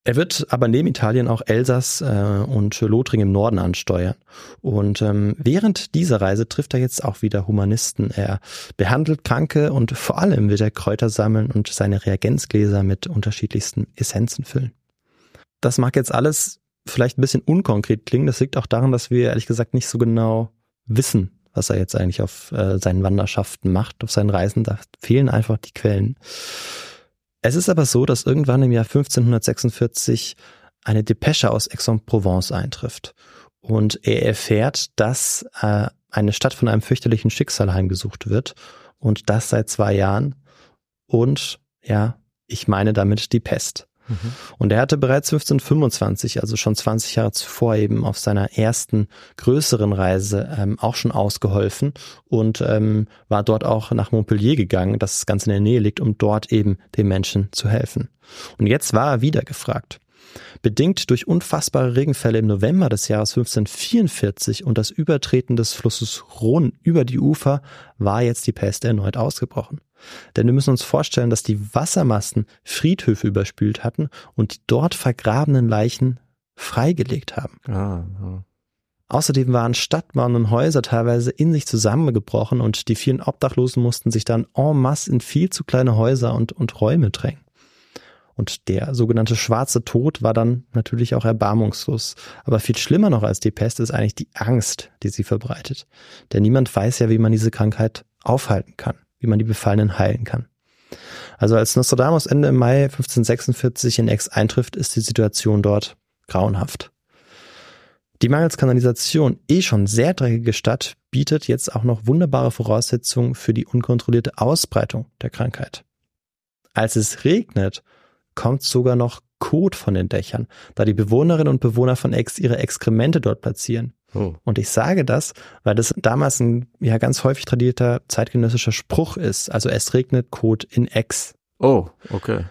Er wird aber neben Italien auch Elsass äh, und Lothringen im Norden ansteuern. Und ähm, während dieser Reise trifft er jetzt auch wieder Humanisten. Er behandelt Kranke und vor allem wird er Kräuter sammeln und seine Reagenzgläser mit unterschiedlichsten Essenzen füllen. Das mag jetzt alles vielleicht ein bisschen unkonkret klingen. Das liegt auch daran, dass wir ehrlich gesagt nicht so genau wissen, was er jetzt eigentlich auf äh, seinen Wanderschaften macht, auf seinen Reisen. Da fehlen einfach die Quellen. Es ist aber so, dass irgendwann im Jahr 1546 eine Depesche aus Aix-en-Provence eintrifft. Und er erfährt, dass äh, eine Stadt von einem fürchterlichen Schicksal heimgesucht wird. Und das seit zwei Jahren. Und ja, ich meine damit die Pest. Und er hatte bereits 1525, also schon 20 Jahre zuvor eben auf seiner ersten größeren Reise ähm, auch schon ausgeholfen und ähm, war dort auch nach Montpellier gegangen, das ganz in der Nähe liegt, um dort eben den Menschen zu helfen. Und jetzt war er wieder gefragt. Bedingt durch unfassbare Regenfälle im November des Jahres 1544 und das Übertreten des Flusses Rhône über die Ufer war jetzt die Pest erneut ausgebrochen. Denn wir müssen uns vorstellen, dass die Wassermassen Friedhöfe überspült hatten und die dort vergrabenen Leichen freigelegt haben. Ah, ja. Außerdem waren Stadtmauern und Häuser teilweise in sich zusammengebrochen und die vielen Obdachlosen mussten sich dann en masse in viel zu kleine Häuser und, und Räume drängen. Und der sogenannte schwarze Tod war dann natürlich auch erbarmungslos. Aber viel schlimmer noch als die Pest ist eigentlich die Angst, die sie verbreitet. Denn niemand weiß ja, wie man diese Krankheit aufhalten kann wie man die Befallenen heilen kann. Also als Nostradamus Ende Mai 1546 in Aix eintrifft, ist die Situation dort grauenhaft. Die mangels Kanalisation eh schon sehr dreckige Stadt bietet jetzt auch noch wunderbare Voraussetzungen für die unkontrollierte Ausbreitung der Krankheit. Als es regnet, kommt sogar noch Kot von den Dächern, da die Bewohnerinnen und Bewohner von Aix ihre Exkremente dort platzieren. Oh. Und ich sage das, weil das damals ein ja ganz häufig tradierter zeitgenössischer Spruch ist. Also es regnet Kot in Ex. Oh, okay.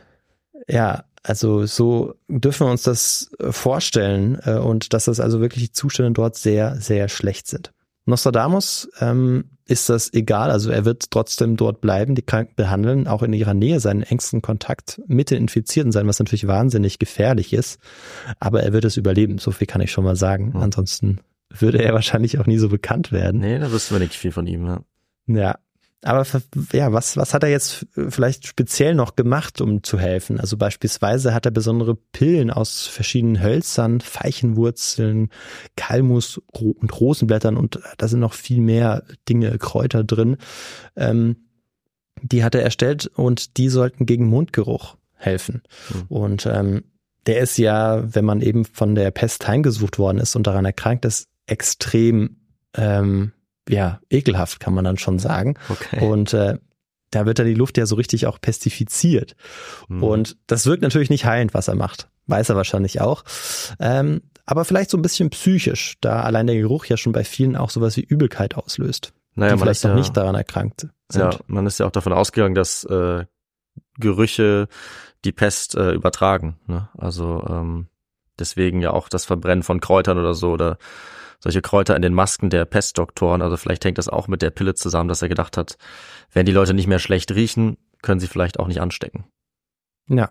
Ja, also so dürfen wir uns das vorstellen äh, und dass das also wirklich die Zustände dort sehr, sehr schlecht sind. Nostradamus ähm, ist das egal, also er wird trotzdem dort bleiben, die Kranken behandeln, auch in ihrer Nähe seinen engsten Kontakt mit den Infizierten sein, was natürlich wahnsinnig gefährlich ist, aber er wird es überleben, so viel kann ich schon mal sagen. Ansonsten würde er wahrscheinlich auch nie so bekannt werden. Nee, da wüssten wir nicht viel von ihm, ja. Ja. Aber ja, was, was hat er jetzt vielleicht speziell noch gemacht, um zu helfen? Also beispielsweise hat er besondere Pillen aus verschiedenen Hölzern, Veilchenwurzeln, Kalmus und Rosenblättern und da sind noch viel mehr Dinge, Kräuter drin. Ähm, die hat er erstellt und die sollten gegen Mundgeruch helfen. Mhm. Und ähm, der ist ja, wenn man eben von der Pest heimgesucht worden ist und daran erkrankt ist, extrem ähm, ja ekelhaft, kann man dann schon sagen. Okay. Und äh, da wird dann die Luft ja so richtig auch pestifiziert. Hm. Und das wirkt natürlich nicht heilend, was er macht. Weiß er wahrscheinlich auch. Ähm, aber vielleicht so ein bisschen psychisch, da allein der Geruch ja schon bei vielen auch sowas wie Übelkeit auslöst. naja, die vielleicht noch ja, nicht daran erkrankt sind. ja, man ist ja auch davon ausgegangen, dass äh, Gerüche die Pest äh, übertragen. Ne? Also ähm, deswegen ja auch das Verbrennen von Kräutern oder so oder solche Kräuter in den Masken der Pestdoktoren. Also vielleicht hängt das auch mit der Pille zusammen, dass er gedacht hat, wenn die Leute nicht mehr schlecht riechen, können sie vielleicht auch nicht anstecken. Ja.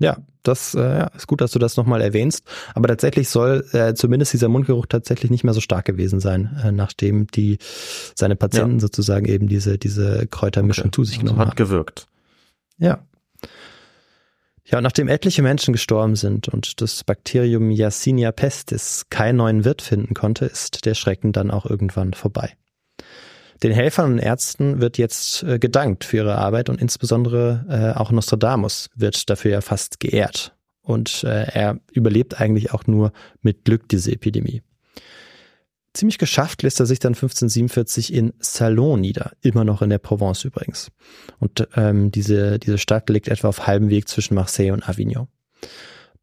Ja, das äh, ja, ist gut, dass du das nochmal erwähnst. Aber tatsächlich soll äh, zumindest dieser Mundgeruch tatsächlich nicht mehr so stark gewesen sein, äh, nachdem die seine Patienten sozusagen eben diese, diese Kräutermischung zu sich Also genommen hat haben. gewirkt. Ja. Ja, und nachdem etliche Menschen gestorben sind und das Bakterium Yersinia pestis keinen neuen Wirt finden konnte, ist der Schrecken dann auch irgendwann vorbei. Den Helfern und Ärzten wird jetzt äh, gedankt für ihre Arbeit und insbesondere äh, auch Nostradamus wird dafür ja fast geehrt. Und äh, er überlebt eigentlich auch nur mit Glück diese Epidemie. Ziemlich geschafft lässt er sich dann 1547 in Salon nieder, immer noch in der Provence übrigens. Und ähm, diese, diese Stadt liegt etwa auf halbem Weg zwischen Marseille und Avignon.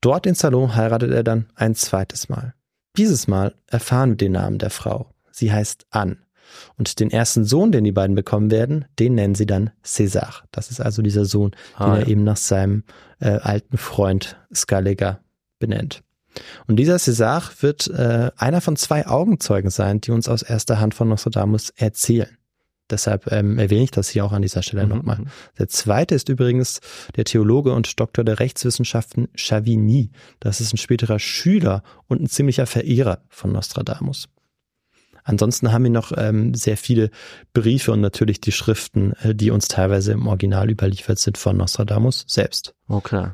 Dort in Salon heiratet er dann ein zweites Mal. Dieses Mal erfahren wir den Namen der Frau. Sie heißt Anne. Und den ersten Sohn, den die beiden bekommen werden, den nennen sie dann César. Das ist also dieser Sohn, den Ah, er ja. eben nach seinem äh, alten Freund Scaliger benennt. Und dieser César wird äh, einer von zwei Augenzeugen sein, die uns aus erster Hand von Nostradamus erzählen. Deshalb ähm, erwähne ich das hier auch an dieser Stelle Mhm, nochmal. mhm. Der zweite ist übrigens der Theologe und Doktor der Rechtswissenschaften Chavigny. Das ist ein späterer Schüler und ein ziemlicher Verehrer von Nostradamus. Ansonsten haben wir noch ähm, sehr viele Briefe und natürlich die Schriften, äh, die uns teilweise im Original überliefert sind von Nostradamus selbst. Okay.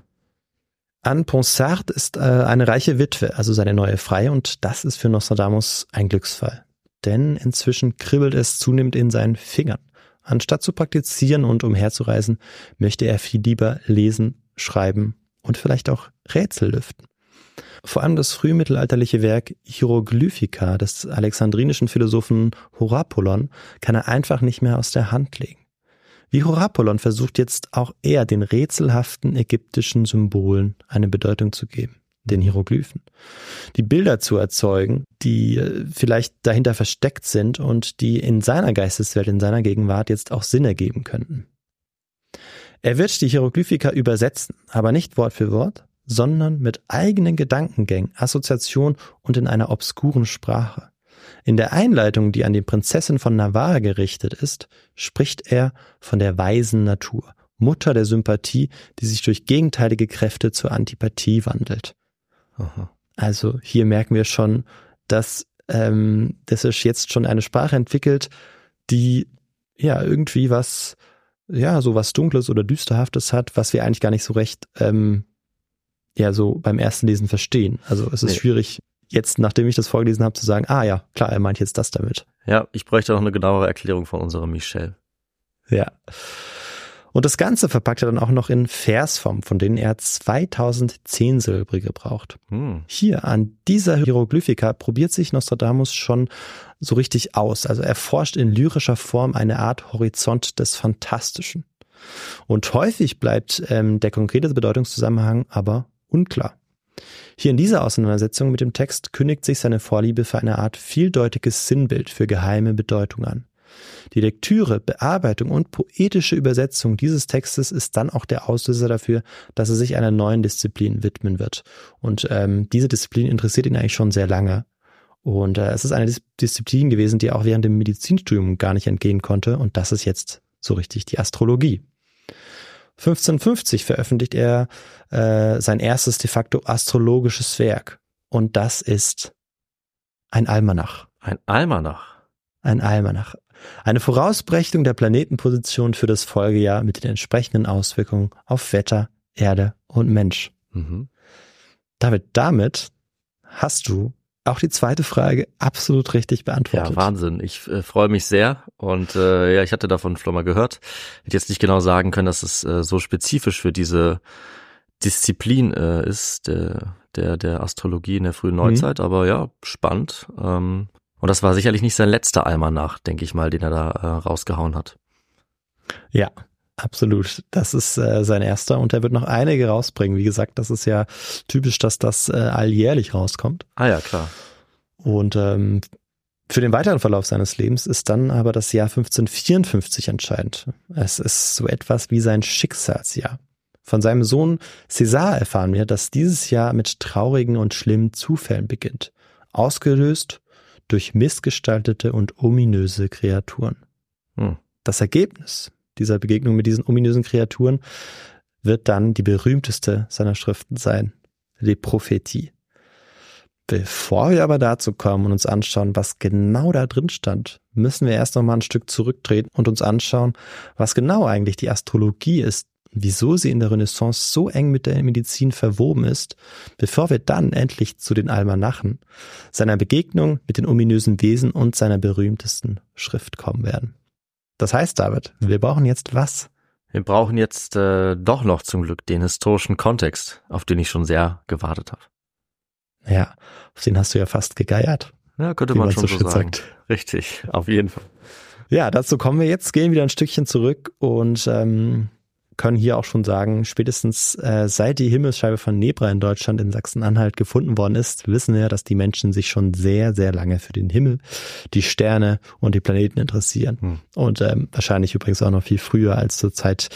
Anne Ponsard ist äh, eine reiche Witwe, also seine neue Freie, und das ist für Nostradamus ein Glücksfall. Denn inzwischen kribbelt es zunehmend in seinen Fingern. Anstatt zu praktizieren und umherzureisen, möchte er viel lieber lesen, schreiben und vielleicht auch Rätsel lüften. Vor allem das frühmittelalterliche Werk Hieroglyphica des alexandrinischen Philosophen Horapolon kann er einfach nicht mehr aus der Hand legen. Wie Horapolon versucht jetzt auch er den rätselhaften ägyptischen Symbolen eine Bedeutung zu geben, den Hieroglyphen. Die Bilder zu erzeugen, die äh, vielleicht dahinter versteckt sind und die in seiner Geisteswelt, in seiner Gegenwart jetzt auch Sinn ergeben könnten. Er wird die Hieroglyphika übersetzen, aber nicht Wort für Wort, sondern mit eigenen Gedankengängen, Assoziation und in einer obskuren Sprache. In der Einleitung, die an die Prinzessin von Navarre gerichtet ist, spricht er von der weisen Natur, Mutter der Sympathie, die sich durch gegenteilige Kräfte zur Antipathie wandelt. Aha. Also hier merken wir schon, dass ähm, dass sich jetzt schon eine Sprache entwickelt, die ja irgendwie was, ja, so was Dunkles oder Düsterhaftes hat, was wir eigentlich gar nicht so recht ähm, ja so beim ersten Lesen verstehen. Also es ist Nee. schwierig, jetzt, nachdem ich das vorgelesen habe, zu sagen, ah ja, klar, er meint jetzt das damit. Ja, ich bräuchte noch eine genauere Erklärung von unserem Michel. Ja. Und das Ganze verpackt er dann auch noch in Versform, von denen er 2010 Silbrige braucht. Hm. Hier an dieser Hieroglyphika probiert sich Nostradamus schon so richtig aus. Also er forscht in lyrischer Form eine Art Horizont des Fantastischen. Und häufig bleibt ähm, der konkrete Bedeutungszusammenhang aber unklar. Hier in dieser Auseinandersetzung mit dem Text kündigt sich seine Vorliebe für eine Art vieldeutiges Sinnbild für geheime Bedeutung an. Die Lektüre, Bearbeitung und poetische Übersetzung dieses Textes ist dann auch der Auslöser dafür, dass er sich einer neuen Disziplin widmen wird. Und ähm, diese Disziplin interessiert ihn eigentlich schon sehr lange. Und äh, es ist eine Dis Disziplin gewesen, die er auch während dem Medizinstudium gar nicht entgehen konnte. Und das ist jetzt so richtig die Astrologie. 1550 veröffentlicht er äh, sein erstes de facto astrologisches Werk. Und das ist ein Almanach. Ein Almanach. Ein Almanach. Eine Vorausberechnung der Planetenposition für das Folgejahr mit den entsprechenden Auswirkungen auf Wetter, Erde und Mensch. Mhm. David, damit hast du auch die zweite Frage absolut richtig beantwortet. Ja, Wahnsinn. Ich äh, freue mich sehr und äh, ja, ich hatte davon schon mal gehört. Hätte jetzt nicht genau sagen können, dass es äh, so spezifisch für diese Disziplin äh, ist, der, der, der Astrologie in der frühen Neuzeit, aber ja, spannend. Ähm, und das war sicherlich nicht sein letzter Almanach, denke ich mal, den er da äh, rausgehauen hat. Ja, absolut. Das ist äh, sein erster und er wird noch einige rausbringen. Wie gesagt, das ist ja typisch, dass das äh, alljährlich rauskommt. Ah ja, klar. Und ähm, für den weiteren Verlauf seines Lebens ist dann aber das Jahr 1554 entscheidend. Es ist so etwas wie sein Schicksalsjahr. Von seinem Sohn César erfahren wir, dass dieses Jahr mit traurigen und schlimmen Zufällen beginnt, ausgelöst durch missgestaltete und ominöse Kreaturen. Hm. Das Ergebnis dieser Begegnung mit diesen ominösen Kreaturen wird dann die berühmteste seiner Schriften sein, Les Prophéties. Bevor wir aber dazu kommen und uns anschauen, was genau da drin stand, müssen wir erst noch mal ein Stück zurücktreten und uns anschauen, was genau eigentlich die Astrologie ist, wieso sie in der Renaissance so eng mit der Medizin verwoben ist, bevor wir dann endlich zu den Almanachen, seiner Begegnung mit den ominösen Wesen und seiner berühmtesten Schrift kommen werden. Das heißt, David, wir brauchen jetzt was? Wir brauchen jetzt äh, doch noch zum Glück den historischen Kontext, auf den ich schon sehr gewartet habe. Ja, auf den hast du ja fast gegeiert. Ja, könnte man man schon so sagen. sagt. Richtig, auf jeden Fall. Ja, dazu kommen wir jetzt, gehen wieder ein Stückchen zurück und ähm, können hier auch schon sagen, spätestens äh, seit die Himmelsscheibe von Nebra in Deutschland in Sachsen-Anhalt gefunden worden ist, wissen wir, dass die Menschen sich schon sehr, sehr lange für den Himmel, die Sterne und die Planeten interessieren. Hm. Und ähm, wahrscheinlich übrigens auch noch viel früher als zur Zeit,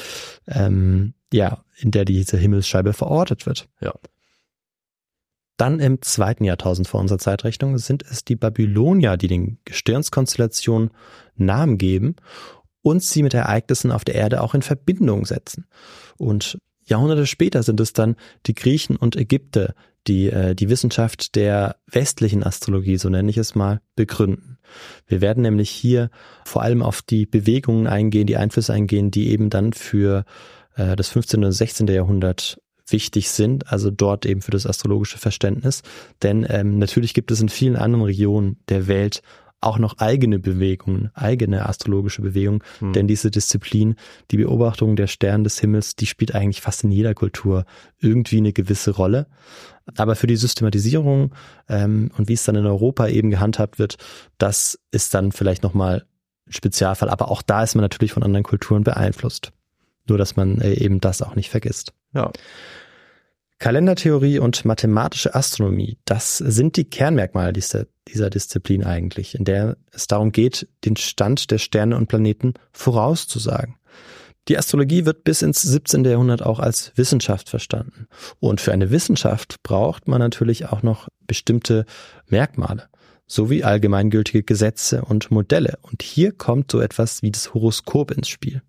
ähm, ja, in der diese Himmelsscheibe verortet wird. Ja. Dann im zweiten Jahrtausend vor unserer Zeitrechnung sind es die Babylonier, die den Gestirnskonstellationen Namen geben und sie mit Ereignissen auf der Erde auch in Verbindung setzen. Und Jahrhunderte später sind es dann die Griechen und Ägypter, die äh, die Wissenschaft der westlichen Astrologie, so nenne ich es mal, begründen. Wir werden nämlich hier vor allem auf die Bewegungen eingehen, die Einflüsse eingehen, die eben dann für äh, das 15. und 16. Jahrhundert wichtig sind, also dort eben für das astrologische Verständnis. Denn ähm, natürlich gibt es in vielen anderen Regionen der Welt auch noch eigene Bewegungen, eigene astrologische Bewegungen, Hm. denn diese Disziplin, die Beobachtung der Sterne des Himmels, die spielt eigentlich fast in jeder Kultur irgendwie eine gewisse Rolle. Aber für die Systematisierung ähm, und wie es dann in Europa eben gehandhabt wird, das ist dann vielleicht nochmal ein Spezialfall. Aber auch da ist man natürlich von anderen Kulturen beeinflusst. Nur, dass man äh, eben das auch nicht vergisst. Ja. Kalendertheorie und mathematische Astronomie, das sind die Kernmerkmale dieser, dieser Disziplin eigentlich, in der es darum geht, den Stand der Sterne und Planeten vorauszusagen. Die Astrologie wird bis ins 17. Jahrhundert auch als Wissenschaft verstanden. Und für eine Wissenschaft braucht man natürlich auch noch bestimmte Merkmale, sowie allgemeingültige Gesetze und Modelle. Und hier kommt so etwas wie das Horoskop ins Spiel.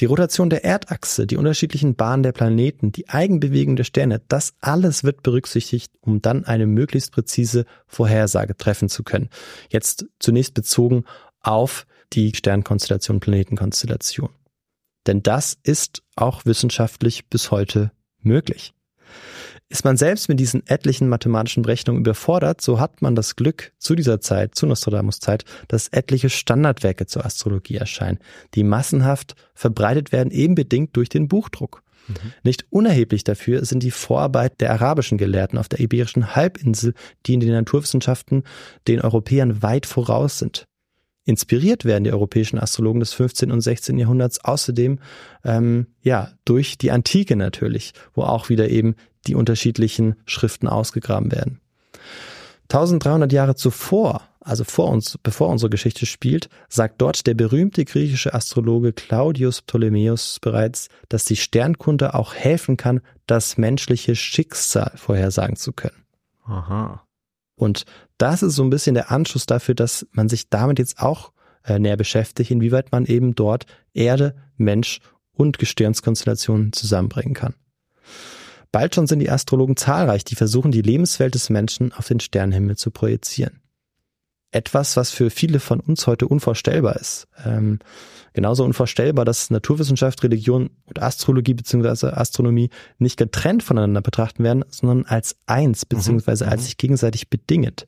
Die Rotation der Erdachse, die unterschiedlichen Bahnen der Planeten, die Eigenbewegung der Sterne, das alles wird berücksichtigt, um dann eine möglichst präzise Vorhersage treffen zu können. Jetzt zunächst bezogen auf die Sternkonstellation, Planetenkonstellation. Denn das ist auch wissenschaftlich bis heute möglich. Ist man selbst mit diesen etlichen mathematischen Berechnungen überfordert, so hat man das Glück zu dieser Zeit, zu Nostradamus Zeit, dass etliche Standardwerke zur Astrologie erscheinen, die massenhaft verbreitet werden, eben bedingt durch den Buchdruck. Nicht unerheblich dafür sind die Vorarbeit der arabischen Gelehrten auf der iberischen Halbinsel, die in den Naturwissenschaften den Europäern weit voraus sind. Inspiriert werden die europäischen Astrologen des 15. und 16. Jahrhunderts außerdem ähm, ja durch die Antike natürlich, wo auch wieder eben die unterschiedlichen Schriften ausgegraben werden. 1300 Jahre zuvor, also vor uns, bevor unsere Geschichte spielt, sagt dort der berühmte griechische Astrologe Claudius Ptolemäus bereits, dass die Sternkunde auch helfen kann, das menschliche Schicksal vorhersagen zu können. Aha. Und das ist so ein bisschen der Anschluss dafür, dass man sich damit jetzt auch äh, näher beschäftigt, inwieweit man eben dort Erde, Mensch und Gestirnskonstellationen zusammenbringen kann. Bald schon sind die Astrologen zahlreich, die versuchen, die Lebenswelt des Menschen auf den Sternenhimmel zu projizieren. Etwas, was für viele von uns heute unvorstellbar ist. Ähm, genauso unvorstellbar, dass Naturwissenschaft, Religion und Astrologie bzw. Astronomie nicht getrennt voneinander betrachten werden, sondern als eins bzw. als sich gegenseitig bedingend.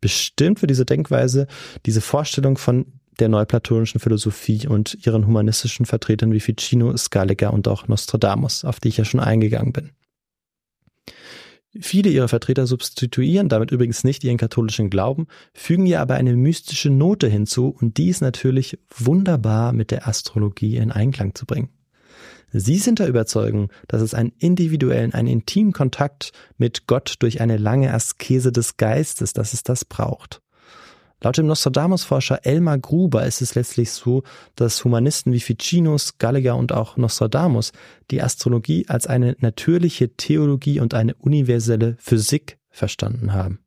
Bestimmt für diese Denkweise diese Vorstellung von der neuplatonischen Philosophie und ihren humanistischen Vertretern wie Ficino, Scaliger und auch Nostradamus, auf die ich ja schon eingegangen bin. Viele ihrer Vertreter substituieren damit übrigens nicht ihren katholischen Glauben, fügen ihr aber eine mystische Note hinzu und die ist natürlich wunderbar mit der Astrologie in Einklang zu bringen. Sie sind der Überzeugung, dass es einen individuellen, einen intimen Kontakt mit Gott durch eine lange Askese des Geistes, dass es das braucht. Laut dem Nostradamus-Forscher Elmar Gruber ist es letztlich so, dass Humanisten wie Ficinus, Gallagher und auch Nostradamus die Astrologie als eine natürliche Theologie und eine universelle Physik verstanden haben.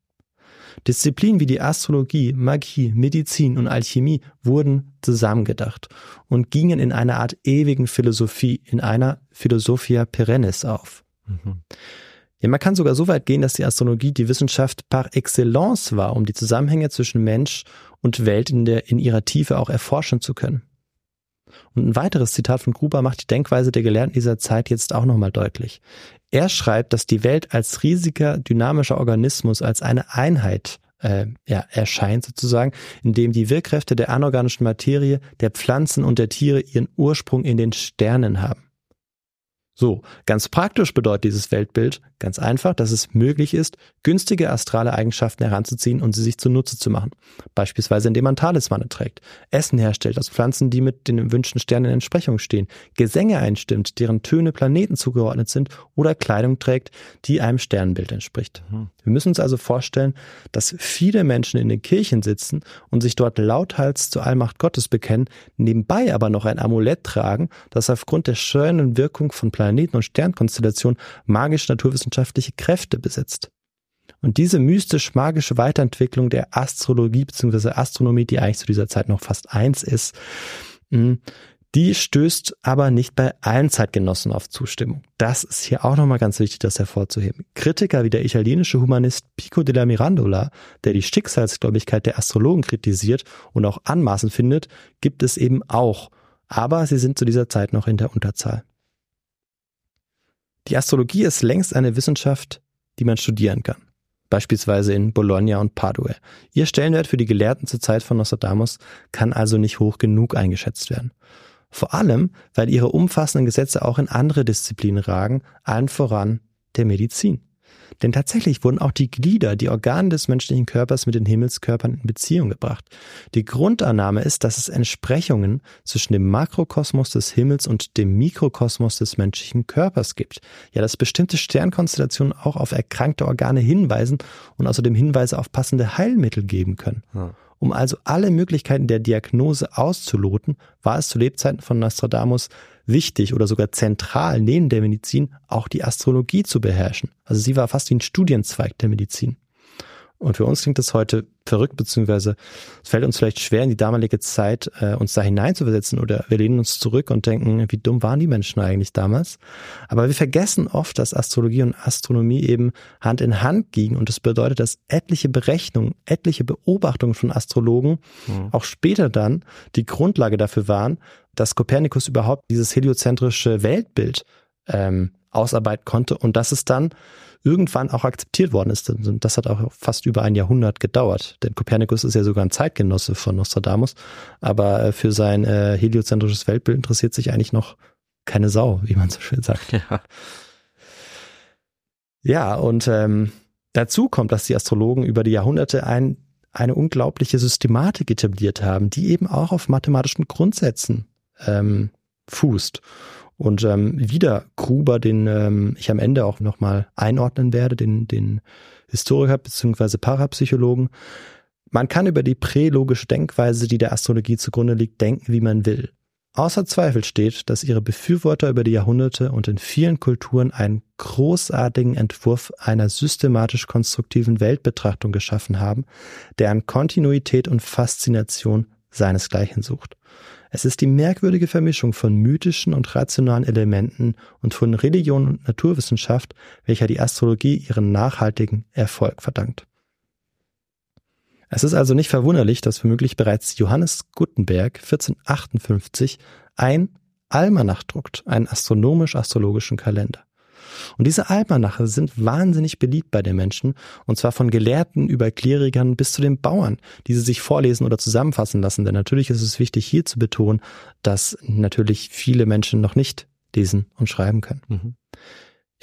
Disziplinen wie die Astrologie, Magie, Medizin und Alchemie wurden zusammengedacht und gingen in einer Art ewigen Philosophie, in einer Philosophia perennis auf. Mhm. Ja, man kann sogar so weit gehen, dass die Astrologie die Wissenschaft par excellence war, um die Zusammenhänge zwischen Mensch und Welt in, der, in ihrer Tiefe auch erforschen zu können. Und ein weiteres Zitat von Gruber macht die Denkweise der Gelehrten dieser Zeit jetzt auch nochmal deutlich. Er schreibt, dass die Welt als riesiger, dynamischer Organismus, als eine Einheit äh, ja, erscheint sozusagen, in dem die Wirkkräfte der anorganischen Materie, der Pflanzen und der Tiere ihren Ursprung in den Sternen haben. So, ganz praktisch bedeutet dieses Weltbild ganz einfach, dass es möglich ist, günstige astrale Eigenschaften heranzuziehen und sie sich zunutze zu machen. Beispielsweise indem man Talismane trägt, Essen herstellt aus Pflanzen, die mit den wünschten Sternen in Entsprechung stehen, Gesänge einstimmt, deren Töne Planeten zugeordnet sind oder Kleidung trägt, die einem Sternbild entspricht. Mhm. Wir müssen uns also vorstellen, dass viele Menschen in den Kirchen sitzen und sich dort lauthals zur Allmacht Gottes bekennen, nebenbei aber noch ein Amulett tragen, das aufgrund der steuernden Wirkung von Planeten und Sternkonstellationen magisch-naturwissenschaftliche Kräfte besitzt. Und diese mystisch-magische Weiterentwicklung der Astrologie bzw. Astronomie, die eigentlich zu dieser Zeit noch fast eins ist, hm, die stößt aber nicht bei allen Zeitgenossen auf Zustimmung. Das ist hier auch nochmal ganz wichtig, das hervorzuheben. Kritiker wie der italienische Humanist Pico della Mirandola, der die Schicksalsgläubigkeit der Astrologen kritisiert und auch anmaßend findet, gibt es eben auch. Aber sie sind zu dieser Zeit noch in der Unterzahl. Die Astrologie ist längst eine Wissenschaft, die man studieren kann. Beispielsweise in Bologna und Padua. Ihr Stellenwert für die Gelehrten zur Zeit von Nostradamus kann also nicht hoch genug eingeschätzt werden. Vor allem, weil ihre umfassenden Gesetze auch in andere Disziplinen ragen, allen voran der Medizin. Denn tatsächlich wurden auch die Glieder, die Organe des menschlichen Körpers mit den Himmelskörpern in Beziehung gebracht. Die Grundannahme ist, dass es Entsprechungen zwischen dem Makrokosmos des Himmels und dem Mikrokosmos des menschlichen Körpers gibt. Ja, dass bestimmte Sternkonstellationen auch auf erkrankte Organe hinweisen und außerdem Hinweise auf passende Heilmittel geben können. Ja. Um also alle Möglichkeiten der Diagnose auszuloten, war es zu Lebzeiten von Nostradamus wichtig oder sogar zentral neben der Medizin auch die Astrologie zu beherrschen. Also sie war fast wie ein Studienzweig der Medizin. Und für uns klingt das heute verrückt, beziehungsweise es fällt uns vielleicht schwer, in die damalige Zeit äh, uns da hineinzuversetzen oder wir lehnen uns zurück und denken, wie dumm waren die Menschen eigentlich damals. Aber wir vergessen oft, dass Astrologie und Astronomie eben Hand in Hand gingen und das bedeutet, dass etliche Berechnungen, etliche Beobachtungen von Astrologen mhm. auch später dann die Grundlage dafür waren, dass Kopernikus überhaupt dieses heliozentrische Weltbild ähm, ausarbeiten konnte und dass es dann irgendwann auch akzeptiert worden ist. Und das hat auch fast über ein Jahrhundert gedauert. Denn Kopernikus ist ja sogar ein Zeitgenosse von Nostradamus, aber äh, für sein äh, heliozentrisches Weltbild interessiert sich eigentlich noch keine Sau, wie man so schön sagt. Ja, ja und ähm, dazu kommt, dass die Astrologen über die Jahrhunderte ein, eine unglaubliche Systematik etabliert haben, die eben auch auf mathematischen Grundsätzen ähm, fußt. Und ähm, wieder Gruber, den ähm, ich am Ende auch nochmal einordnen werde, den, den Historiker bzw. Parapsychologen. Man kann über die prälogische Denkweise, die der Astrologie zugrunde liegt, denken, wie man will. Außer Zweifel steht, dass ihre Befürworter über die Jahrhunderte und in vielen Kulturen einen großartigen Entwurf einer systematisch konstruktiven Weltbetrachtung geschaffen haben, der an Kontinuität und Faszination seinesgleichen sucht. Es ist die merkwürdige Vermischung von mythischen und rationalen Elementen und von Religion und Naturwissenschaft, welcher die Astrologie ihren nachhaltigen Erfolg verdankt. Es ist also nicht verwunderlich, dass womöglich bereits Johannes Gutenberg 1458 ein Almanach druckt, einen astronomisch-astrologischen Kalender. Und diese Almanache sind wahnsinnig beliebt bei den Menschen, und zwar von Gelehrten über Klerikern bis zu den Bauern, die sie sich vorlesen oder zusammenfassen lassen. Denn natürlich ist es wichtig, hier zu betonen, dass natürlich viele Menschen noch nicht lesen und schreiben können. Mhm.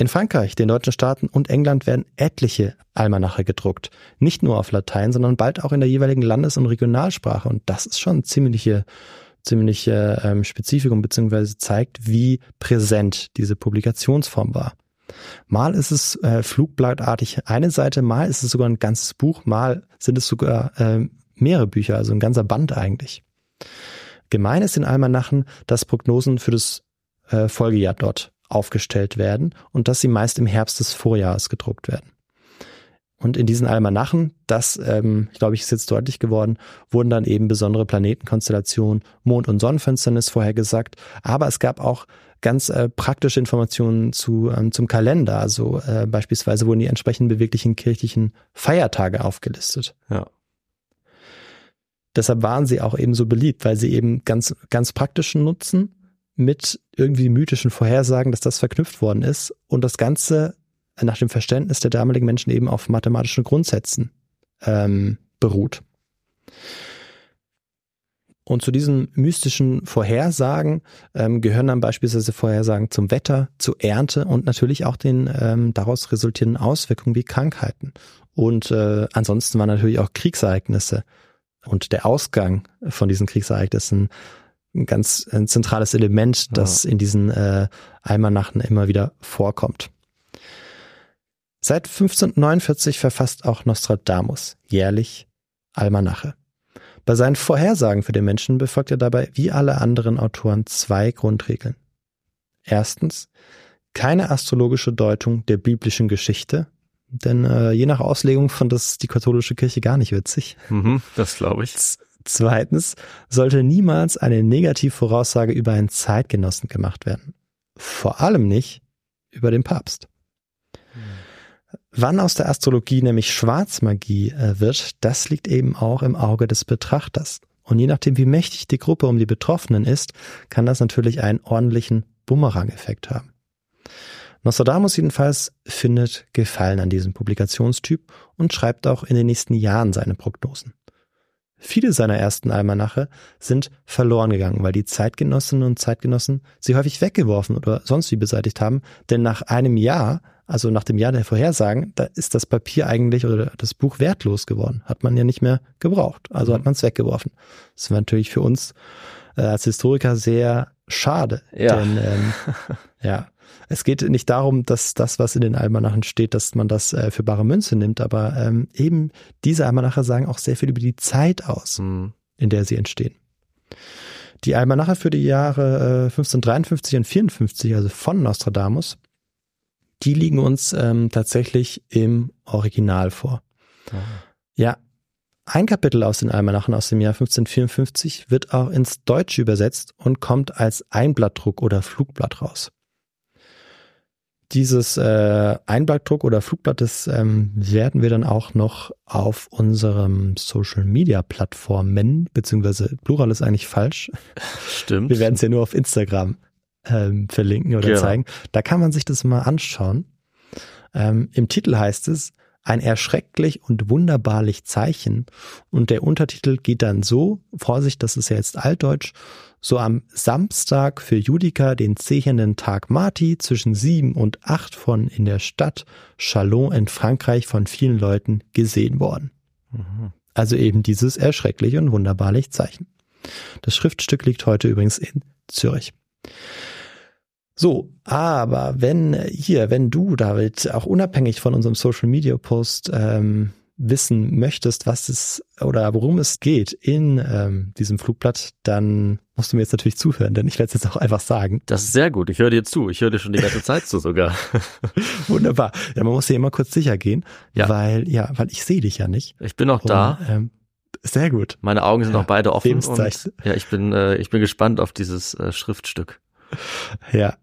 In Frankreich, den deutschen Staaten und England werden etliche Almanache gedruckt. Nicht nur auf Latein, sondern bald auch in der jeweiligen Landes- und Regionalsprache. Und das ist schon ziemliche, ziemliche ähm, Spezifikum, beziehungsweise zeigt, wie präsent diese Publikationsform war. Mal ist es äh, flugblattartig eine Seite, mal ist es sogar ein ganzes Buch, mal sind es sogar äh, mehrere Bücher, also ein ganzer Band eigentlich. Gemein ist den Almanachen, dass Prognosen für das äh, Folgejahr dort aufgestellt werden und dass sie meist im Herbst des Vorjahres gedruckt werden. Und in diesen Almanachen, das, ähm, ich glaube ich, ist jetzt deutlich geworden, wurden dann eben besondere Planetenkonstellationen, Mond- und Sonnenfinsternis vorhergesagt. Aber es gab auch ganz äh, praktische Informationen zu, ähm, zum Kalender. Also äh, beispielsweise wurden die entsprechend beweglichen kirchlichen Feiertage aufgelistet. Ja. Deshalb waren sie auch eben so beliebt, weil sie eben ganz, ganz praktischen Nutzen mit irgendwie mythischen Vorhersagen, dass das verknüpft worden ist und das Ganze nach dem Verständnis der damaligen Menschen eben auf mathematischen Grundsätzen ähm, beruht. Und zu diesen mystischen Vorhersagen ähm, gehören dann beispielsweise Vorhersagen zum Wetter, zur Ernte und natürlich auch den ähm, daraus resultierenden Auswirkungen wie Krankheiten. Und äh, ansonsten waren natürlich auch Kriegsereignisse und der Ausgang von diesen Kriegsereignissen ein ganz ein zentrales Element, das in diesen äh, Almanachen immer wieder vorkommt. Seit 1549 verfasst auch Nostradamus jährlich Almanache. Bei seinen Vorhersagen für den Menschen befolgt er dabei wie alle anderen Autoren zwei Grundregeln. Erstens, keine astrologische Deutung der biblischen Geschichte, denn äh, je nach Auslegung fand das die katholische Kirche gar nicht witzig. Mhm, das glaube ich. Zweitens sollte niemals eine Negativvoraussage über einen Zeitgenossen gemacht werden. Vor allem nicht über den Papst. Wann aus der Astrologie nämlich Schwarzmagie äh, wird, das liegt eben auch im Auge des Betrachters. Und je nachdem, wie mächtig die Gruppe um die Betroffenen ist, kann das natürlich einen ordentlichen Bumerang-Effekt haben. Nostradamus jedenfalls findet Gefallen an diesem Publikationstyp und schreibt auch in den nächsten Jahren seine Prognosen. Viele seiner ersten Almanache sind verloren gegangen, weil die Zeitgenossinnen und Zeitgenossen sie häufig weggeworfen oder sonst wie beseitigt haben, denn nach einem Jahr, also nach dem Jahr der Vorhersagen, da ist das Papier eigentlich oder das Buch wertlos geworden. Hat man ja nicht mehr gebraucht, also hat man es weggeworfen. Das war natürlich für uns äh, als Historiker sehr schade, Ja. denn ähm, ja, es geht nicht darum, dass das, was in den Almanachen steht, dass man das äh, für bare Münze nimmt, aber ähm, eben diese Almanache sagen auch sehr viel über die Zeit aus, Mhm. in der sie entstehen. Die Almanache für die Jahre äh, 1553 und 54, also von Nostradamus, die liegen uns ähm, tatsächlich im Original vor. Ja, ein Kapitel aus den Almanachen aus dem Jahr 1554 wird auch ins Deutsche übersetzt und kommt als Einblattdruck oder Flugblatt raus. Dieses äh, Einblattdruck oder Flugblatt, das ähm, werden wir dann auch noch auf unserem Social Media Plattformen, beziehungsweise Plural ist eigentlich falsch. Stimmt. Wir werden es ja nur auf Instagram ähm, verlinken oder Genau. zeigen. Da kann man sich das mal anschauen. Ähm, Im Titel heißt es ein erschrecklich und wunderbarlich Zeichen. Und der Untertitel geht dann so, Vorsicht, das ist ja jetzt altdeutsch, so am Samstag für Judica, den zehenden Tag Marti, zwischen sieben und acht von in der Stadt Chalon in Frankreich von vielen Leuten gesehen worden. Also eben dieses erschrecklich und wunderbarlich Zeichen. Das Schriftstück liegt heute übrigens in Zürich. So, aber wenn hier, wenn du, David, auch unabhängig von unserem Social Media Post ähm, wissen möchtest, was es oder worum es geht in ähm, diesem Flugblatt, dann musst du mir jetzt natürlich zuhören, denn ich werde es jetzt auch einfach sagen. Das ist sehr gut. Ich höre dir zu. Ich höre dir schon die ganze Zeit zu sogar. Wunderbar. Ja, man muss hier immer kurz sicher gehen, Ja. weil ja, weil ich sehe dich ja nicht. Ich bin noch da. Ähm, sehr gut. Meine Augen sind Ja, noch beide offen. Und, ja, ich bin, äh, ich bin gespannt auf dieses äh, Schriftstück. Ja,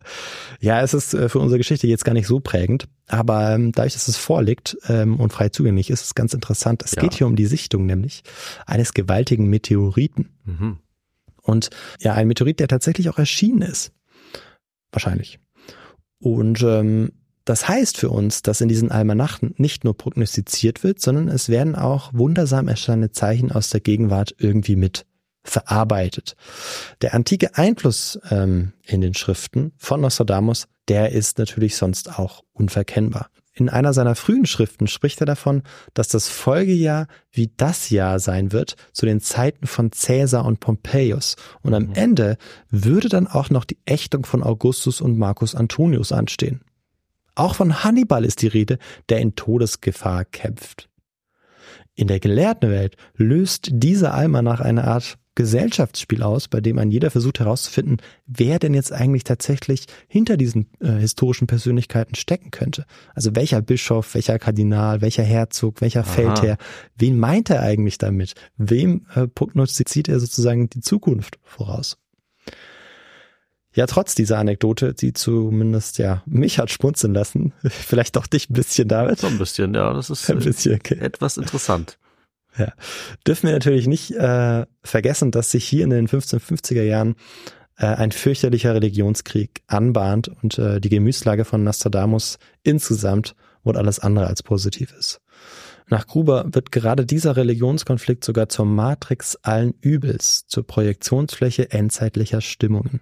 ja, es ist äh, für unsere Geschichte jetzt gar nicht so prägend, aber ähm, dadurch, dass es vorliegt ähm, und frei zugänglich ist, ist es ganz interessant. Es Ja. geht hier um die Sichtung nämlich eines gewaltigen Meteoriten Mhm. und ja, ein Meteorit, der tatsächlich auch erschienen ist, wahrscheinlich. Und ähm, Das heißt für uns, dass in diesen Almanachen nicht nur prognostiziert wird, sondern es werden auch wundersam erscheinende Zeichen aus der Gegenwart irgendwie mit verarbeitet. Der antike Einfluss ähm, in den Schriften von Nostradamus, der ist natürlich sonst auch unverkennbar. In einer seiner frühen Schriften spricht er davon, dass das Folgejahr wie das Jahr sein wird zu den Zeiten von Caesar und Pompeius. Und am Ende würde dann auch noch die Ächtung von Augustus und Marcus Antonius anstehen. Auch von Hannibal ist die Rede, der in Todesgefahr kämpft. In der gelehrten Welt löst dieser Almanach eine Art Gesellschaftsspiel aus, bei dem ein jeder versucht herauszufinden, wer denn jetzt eigentlich tatsächlich hinter diesen äh, historischen Persönlichkeiten stecken könnte. Also welcher Bischof, welcher Kardinal, welcher Herzog, welcher Aha. Feldherr, wen meint er eigentlich damit? Wem äh, prognostiziert er sozusagen die Zukunft voraus? Ja, trotz dieser Anekdote, die zumindest ja mich hat schmunzeln lassen, vielleicht auch dich ein bisschen damit. So ein bisschen, ja, das ist Ein bisschen, okay. etwas interessant. Ja. Dürfen wir natürlich nicht äh, vergessen, dass sich hier in den 1550er Jahren äh, ein fürchterlicher Religionskrieg anbahnt und äh, die Gemütslage von Nostradamus insgesamt wohl alles andere als positiv ist. Nach Gruber wird gerade dieser Religionskonflikt sogar zur Matrix allen Übels, zur Projektionsfläche endzeitlicher Stimmungen.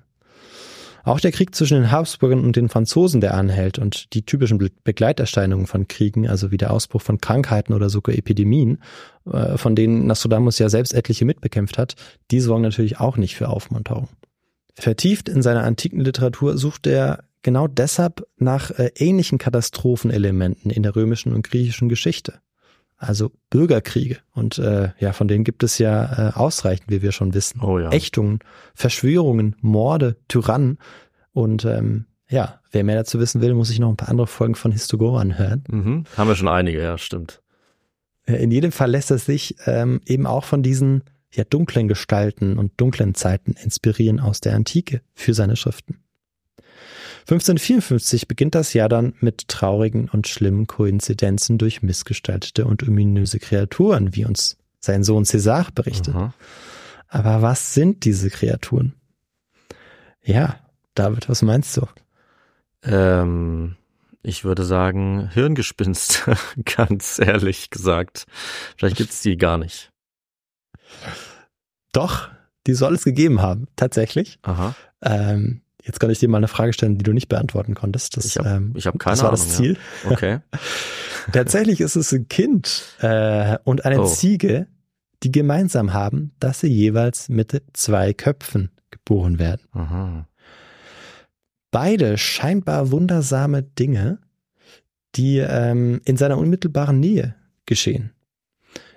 Auch der Krieg zwischen den Habsburgern und den Franzosen, der anhält und die typischen Be- Begleiterscheinungen von Kriegen, also wie der Ausbruch von Krankheiten oder sogar Epidemien, äh, von denen Nostradamus ja selbst etliche mitbekämpft hat, die sorgen natürlich auch nicht für Aufmunterung. Vertieft in seiner antiken Literatur sucht er genau deshalb nach äh, ähnlichen Katastrophenelementen in der römischen und griechischen Geschichte. Also Bürgerkriege. Und äh, ja, von denen gibt es ja äh, ausreichend, wie wir schon wissen. Oh ja. Ächtungen, Verschwörungen, Morde, Tyrannen. Und ähm, ja, wer mehr dazu wissen will, muss sich noch ein paar andere Folgen von Histogoran hören. Mhm. Haben wir schon einige, ja, stimmt. Äh, In jedem Fall lässt es sich ähm, eben auch von diesen ja, dunklen Gestalten und dunklen Zeiten inspirieren aus der Antike für seine Schriften. 1554 beginnt das Jahr dann mit traurigen und schlimmen Koinzidenzen durch missgestaltete und ominöse Kreaturen, wie uns sein Sohn César berichtet. Aha. Aber was sind diese Kreaturen? Ja, David, was meinst du? Ähm, ich würde sagen, Hirngespinst, ganz ehrlich gesagt. Vielleicht gibt's die gar nicht. Doch, die soll es gegeben haben, tatsächlich. Aha. Ähm, jetzt kann ich dir mal eine Frage stellen, die du nicht beantworten konntest. Das, Ich hab- ähm, hab keine das war Ahnung, das ja. Ziel. Okay. Tatsächlich ist es ein Kind äh, und eine Oh. Ziege, die gemeinsam haben, dass sie jeweils mit zwei Köpfen geboren werden. Aha. Beide scheinbar wundersame Dinge, die ähm, in seiner unmittelbaren Nähe geschehen.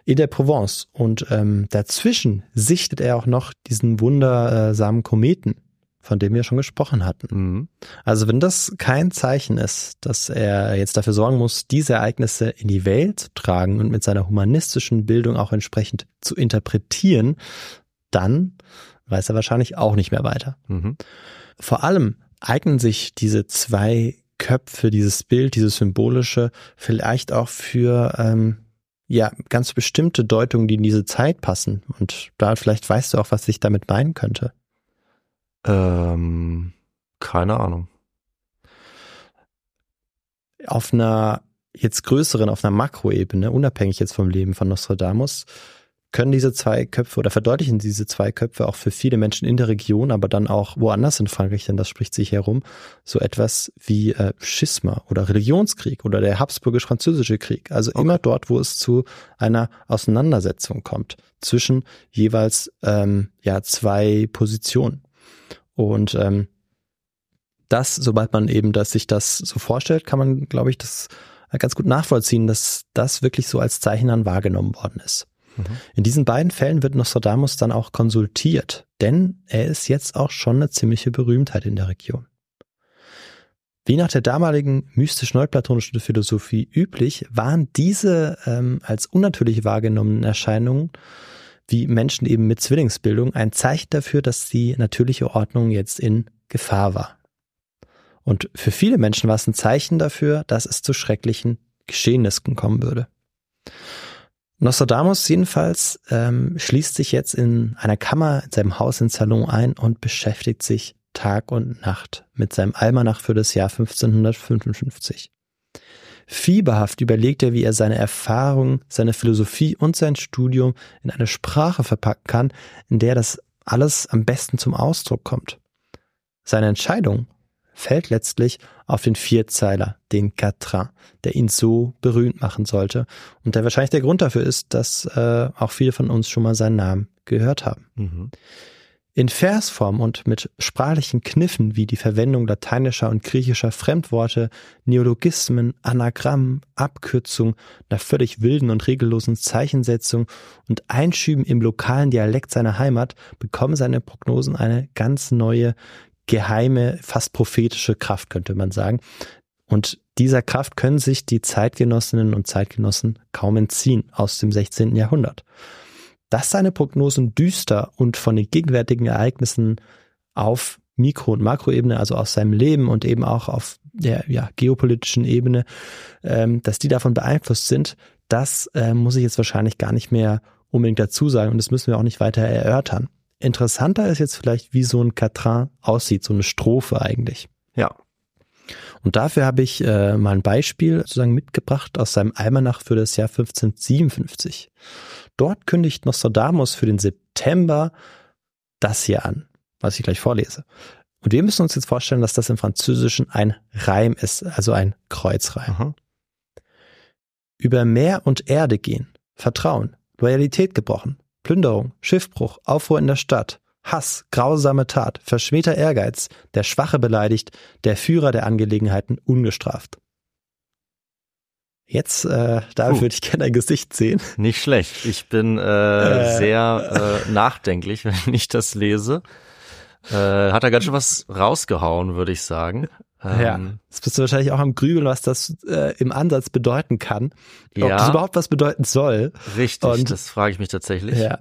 In der Provence. Und ähm, dazwischen sichtet er auch noch diesen wundersamen Kometen, von dem wir schon gesprochen hatten. Mhm. Also wenn das kein Zeichen ist, dass er jetzt dafür sorgen muss, diese Ereignisse in die Welt zu tragen und mit seiner humanistischen Bildung auch entsprechend zu interpretieren, dann weiß er wahrscheinlich auch nicht mehr weiter. Mhm. Vor allem eignen sich diese zwei Köpfe, dieses Bild, dieses symbolische, vielleicht auch für ähm, ja ganz bestimmte Deutungen, die in diese Zeit passen. Und da vielleicht weißt du auch, was ich damit meinen könnte. Ähm, keine Ahnung. auf einer jetzt größeren, auf einer Makroebene, unabhängig jetzt vom Leben von Nostradamus, können diese zwei Köpfe oder verdeutlichen diese zwei Köpfe auch für viele Menschen in der Region, aber dann auch woanders in Frankreich, denn das spricht sich herum, so etwas wie äh, Schisma oder Religionskrieg oder der habsburgisch-französische Krieg. Also immer dort, wo es zu einer Auseinandersetzung kommt zwischen jeweils ähm, ja zwei Positionen. Und ähm, das, sobald man eben das, sich das so vorstellt, kann man, glaube ich, das ganz gut nachvollziehen, dass das wirklich so als Zeichen dann wahrgenommen worden ist. In diesen beiden Fällen wird Nostradamus dann auch konsultiert, denn er ist jetzt auch schon eine ziemliche Berühmtheit in der Region. Wie nach der damaligen mystisch-neuplatonischen Philosophie üblich, waren diese ähm, als unnatürlich wahrgenommenen Erscheinungen wie Menschen eben mit Zwillingsbildung ein Zeichen dafür, dass die natürliche Ordnung jetzt in Gefahr war. Und für viele Menschen war es ein Zeichen dafür, dass es zu schrecklichen Geschehnissen kommen würde. Nostradamus jedenfalls ähm, schließt sich jetzt in einer Kammer in seinem Haus in Salon ein und beschäftigt sich Tag und Nacht mit seinem Almanach für das Jahr 1555. Fieberhaft überlegt er, wie er seine Erfahrung, seine Philosophie und sein Studium in eine Sprache verpacken kann, in der das alles am besten zum Ausdruck kommt. Seine Entscheidung fällt letztlich auf den Vierzeiler, den Quatrain, der ihn so berühmt machen sollte und der wahrscheinlich der Grund dafür ist, dass äh, auch viele von uns schon mal seinen Namen gehört haben. Mhm. In Versform und mit sprachlichen Kniffen wie die Verwendung lateinischer und griechischer Fremdworte, Neologismen, Anagrammen, Abkürzung, einer völlig wilden und regellosen Zeichensetzung und Einschüben im lokalen Dialekt seiner Heimat bekommen seine Prognosen eine ganz neue, geheime, fast prophetische Kraft, könnte man sagen. Und dieser Kraft können sich die Zeitgenossinnen und Zeitgenossen kaum entziehen aus dem 16. Jahrhundert. Dass seine Prognosen düster und von den gegenwärtigen Ereignissen auf Mikro- und Makroebene, also aus seinem Leben und eben auch auf der ja, geopolitischen Ebene, ähm, dass die davon beeinflusst sind, das äh, muss ich jetzt wahrscheinlich gar nicht mehr unbedingt dazu sagen und das müssen wir auch nicht weiter erörtern. Interessanter ist jetzt vielleicht, wie so ein Quatrain aussieht, so eine Strophe eigentlich. Ja. Und dafür habe ich äh, mal ein Beispiel sozusagen mitgebracht aus seinem Almanach für das Jahr 1557. Dort kündigt Nostradamus für den September das hier an, was ich gleich vorlese. Und wir müssen uns jetzt vorstellen, dass das im Französischen ein Reim ist, also ein Kreuzreim. Aha. Über Meer und Erde gehen, Vertrauen, Loyalität gebrochen, Plünderung, Schiffbruch, Aufruhr in der Stadt, Hass, grausame Tat, verschmähter Ehrgeiz, der Schwache beleidigt, der Führer der Angelegenheiten ungestraft. Jetzt, äh, da Puh. würde ich gerne ein Gesicht sehen. Nicht schlecht. Ich bin äh, Äh. sehr äh, nachdenklich, wenn ich das lese. Äh, hat er ganz schön was rausgehauen, würde ich sagen. Ähm, Jetzt bist du wahrscheinlich auch am Grübeln, was das äh, im Ansatz bedeuten kann. Ob Ja. das überhaupt was bedeuten soll. Richtig, Und- das frage ich mich tatsächlich. Ja.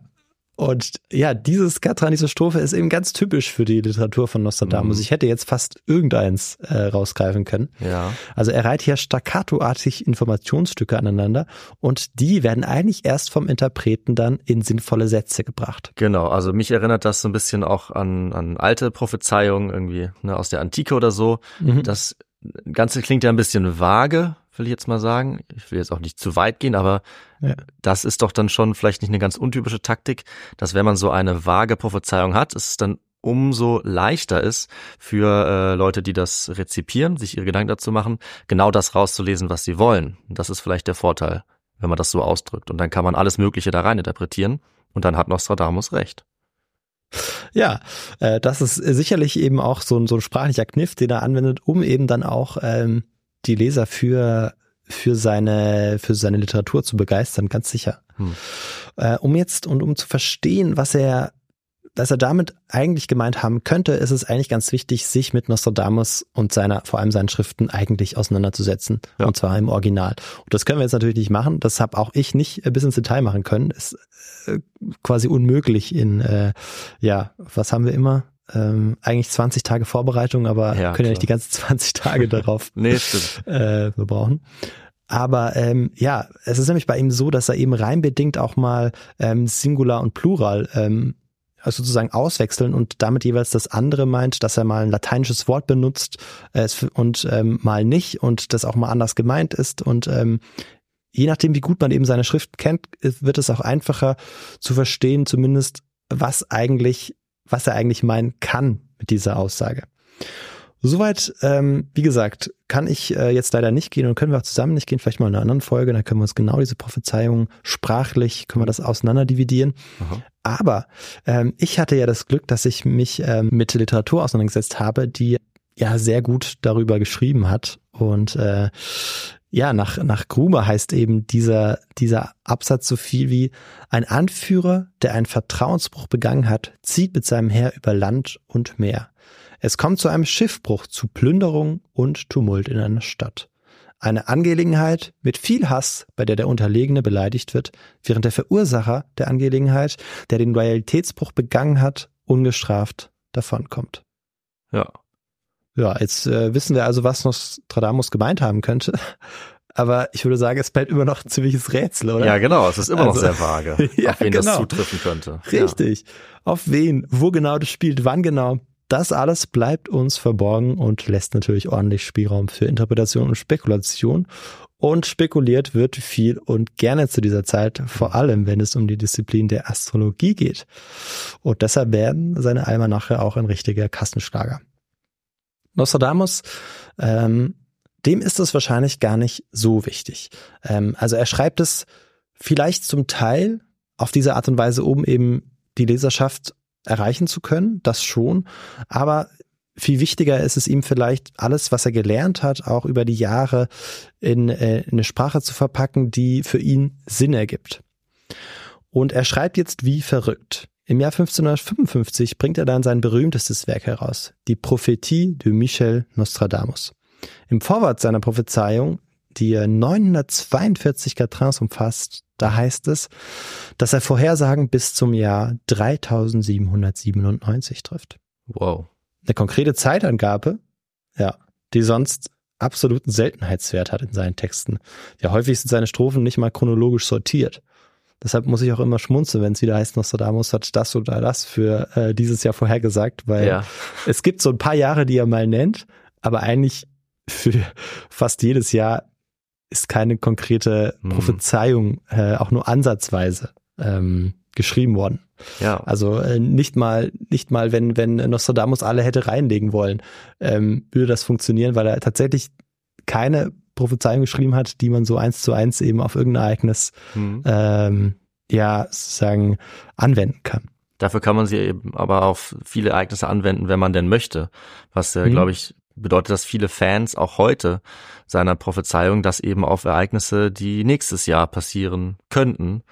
Und ja, dieses Katran, diese Strophe ist eben ganz typisch für die Literatur von Nostradamus. Mhm. Ich hätte jetzt fast irgendeins äh, rausgreifen können. Ja. Also er reiht hier staccatoartig Informationsstücke aneinander und die werden eigentlich erst vom Interpreten dann in sinnvolle Sätze gebracht. Genau, also mich erinnert das so ein bisschen auch an, an alte Prophezeiungen irgendwie ne, aus der Antike oder so. Mhm. Das Ganze klingt ja ein bisschen vage, will ich jetzt mal sagen. Ich will jetzt auch nicht zu weit gehen, aber Ja. das ist doch dann schon vielleicht nicht eine ganz untypische Taktik, dass wenn man so eine vage Prophezeiung hat, es dann umso leichter ist für äh, Leute, die das rezipieren, sich ihre Gedanken dazu machen, genau das rauszulesen, was sie wollen. Das ist vielleicht der Vorteil, wenn man das so ausdrückt. Und dann kann man alles Mögliche da rein interpretieren und dann hat Nostradamus recht. Ja, äh, das ist sicherlich eben auch so ein, so ein sprachlicher Kniff, den er anwendet, um eben dann auch ähm, die Leser für für seine für seine Literatur zu begeistern, ganz sicher. Hm. Äh, um jetzt und um zu verstehen, was er was er damit eigentlich gemeint haben könnte, ist es eigentlich ganz wichtig, sich mit Nostradamus und seiner, vor allem seinen Schriften eigentlich auseinanderzusetzen. Ja. Und zwar im Original. Und das können wir jetzt natürlich nicht machen. Das habe auch ich nicht äh, bis ins Detail machen können. Ist äh, quasi unmöglich in, äh, ja, was haben wir immer? Ähm, eigentlich 20 Tage Vorbereitung, aber Ja, können ja nicht die ganzen 20 Tage darauf Nee, äh, wir brauchen. Aber ähm, ja, es ist nämlich bei ihm so, dass er eben reimbedingt auch mal ähm, Singular und Plural ähm, also sozusagen auswechseln und damit jeweils das andere meint, dass er mal ein lateinisches Wort benutzt äh, und ähm, mal nicht und das auch mal anders gemeint ist. Und ähm, je nachdem, wie gut man eben seine Schrift kennt, wird es auch einfacher zu verstehen, zumindest was eigentlich, was er eigentlich meinen kann mit dieser Aussage. Soweit, ähm, wie gesagt, kann ich äh, jetzt leider nicht gehen und können wir auch zusammen nicht gehen, vielleicht mal in einer anderen Folge, dann können wir uns genau diese Prophezeiung sprachlich, können wir das auseinander dividieren. Aha. Aber ähm, ich hatte ja das Glück, dass ich mich ähm, mit Literatur auseinandergesetzt habe, die ja sehr gut darüber geschrieben hat. Und äh, ja, nach, nach Gruber heißt eben dieser, dieser Absatz so viel wie ein Anführer, der einen Vertrauensbruch begangen hat, zieht mit seinem Heer über Land und Meer. Es kommt zu einem Schiffbruch, zu Plünderung und Tumult in einer Stadt. Eine Angelegenheit mit viel Hass, bei der der Unterlegene beleidigt wird, während der Verursacher der Angelegenheit, der den Loyalitätsbruch begangen hat, ungestraft davonkommt. Ja. Ja, jetzt äh, wissen wir also, was Nostradamus gemeint haben könnte. Aber ich würde sagen, es bleibt immer noch ein ziemliches Rätsel, oder? Ja, genau. Es ist immer noch Also- sehr vage, Ja, auf wen genau. das zutreffen könnte. Richtig. Auf wen, wo genau das spielt, wann genau. Das alles bleibt uns verborgen und lässt natürlich ordentlich Spielraum für Interpretation und Spekulation. Und spekuliert wird viel und gerne zu dieser Zeit, vor allem wenn es um die Disziplin der Astrologie geht. Und deshalb werden seine Almanache auch ein richtiger Kassenschlager. Nostradamus, ähm, dem ist es wahrscheinlich gar nicht so wichtig. Ähm, also er schreibt es vielleicht zum Teil auf diese Art und Weise, um eben die Leserschaft erreichen zu können, das schon. Aber viel wichtiger ist es ihm vielleicht, alles, was er gelernt hat, auch über die Jahre in, äh, in eine Sprache zu verpacken, die für ihn Sinn ergibt. Und er schreibt jetzt wie verrückt. Im Jahr 1555 bringt er dann sein berühmtestes Werk heraus, die Prophetie de Michel Nostradamus. Im Vorwort seiner Prophezeiung, die 942 Quatrains umfasst, da heißt es, dass er Vorhersagen bis zum Jahr 3797 trifft. Wow. Eine konkrete Zeitangabe, ja, die sonst absoluten Seltenheitswert hat in seinen Texten. Ja, häufig sind seine Strophen nicht mal chronologisch sortiert. Deshalb muss ich auch immer schmunzeln, wenn es wieder heißt, Nostradamus hat das oder das für äh, dieses Jahr vorhergesagt, weil Ja. es gibt so ein paar Jahre, die er mal nennt, aber eigentlich für fast jedes Jahr ist keine konkrete Hm. Prophezeiung äh, auch nur ansatzweise ähm, geschrieben worden. Ja. Also äh, nicht mal, nicht mal, wenn, wenn Nostradamus alle hätte reinlegen wollen, ähm, würde das funktionieren, weil er tatsächlich keine Prophezeiung geschrieben hat, die man so eins zu eins eben auf irgendein Ereignis Hm. ähm, ja sozusagen anwenden kann. Dafür kann man sie eben aber auf viele Ereignisse anwenden, wenn man denn möchte. Was, äh, Mhm. glaube ich, bedeutet, dass viele Fans auch heute seiner Prophezeiung das eben auf Ereignisse, die nächstes Jahr passieren könnten,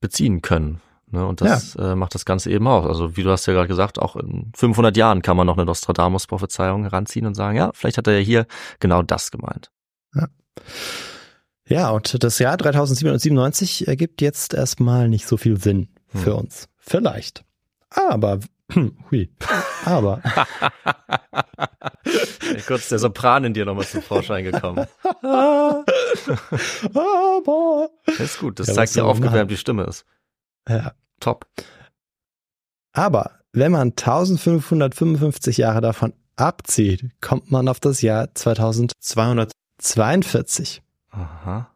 beziehen können. Ne? Und das äh, macht das Ganze eben auch. Also wie du hast ja gerade gesagt, auch in 500 Jahren kann man noch eine Nostradamus-Prophezeiung heranziehen und sagen, ja, vielleicht hat er ja hier genau das gemeint. Ja, und das Jahr 3797 ergibt jetzt erstmal nicht so viel Sinn für Hm. uns. Vielleicht. Aber, hui, aber, Kurz der Sopran in dir nochmal zum Vorschein gekommen. aber, Das ist gut, das Ja, zeigt, man aufgewärmt die Stimme ist. ja. Top. Aber wenn man 1555 Jahre davon abzieht, kommt man auf das Jahr 2242. Aha.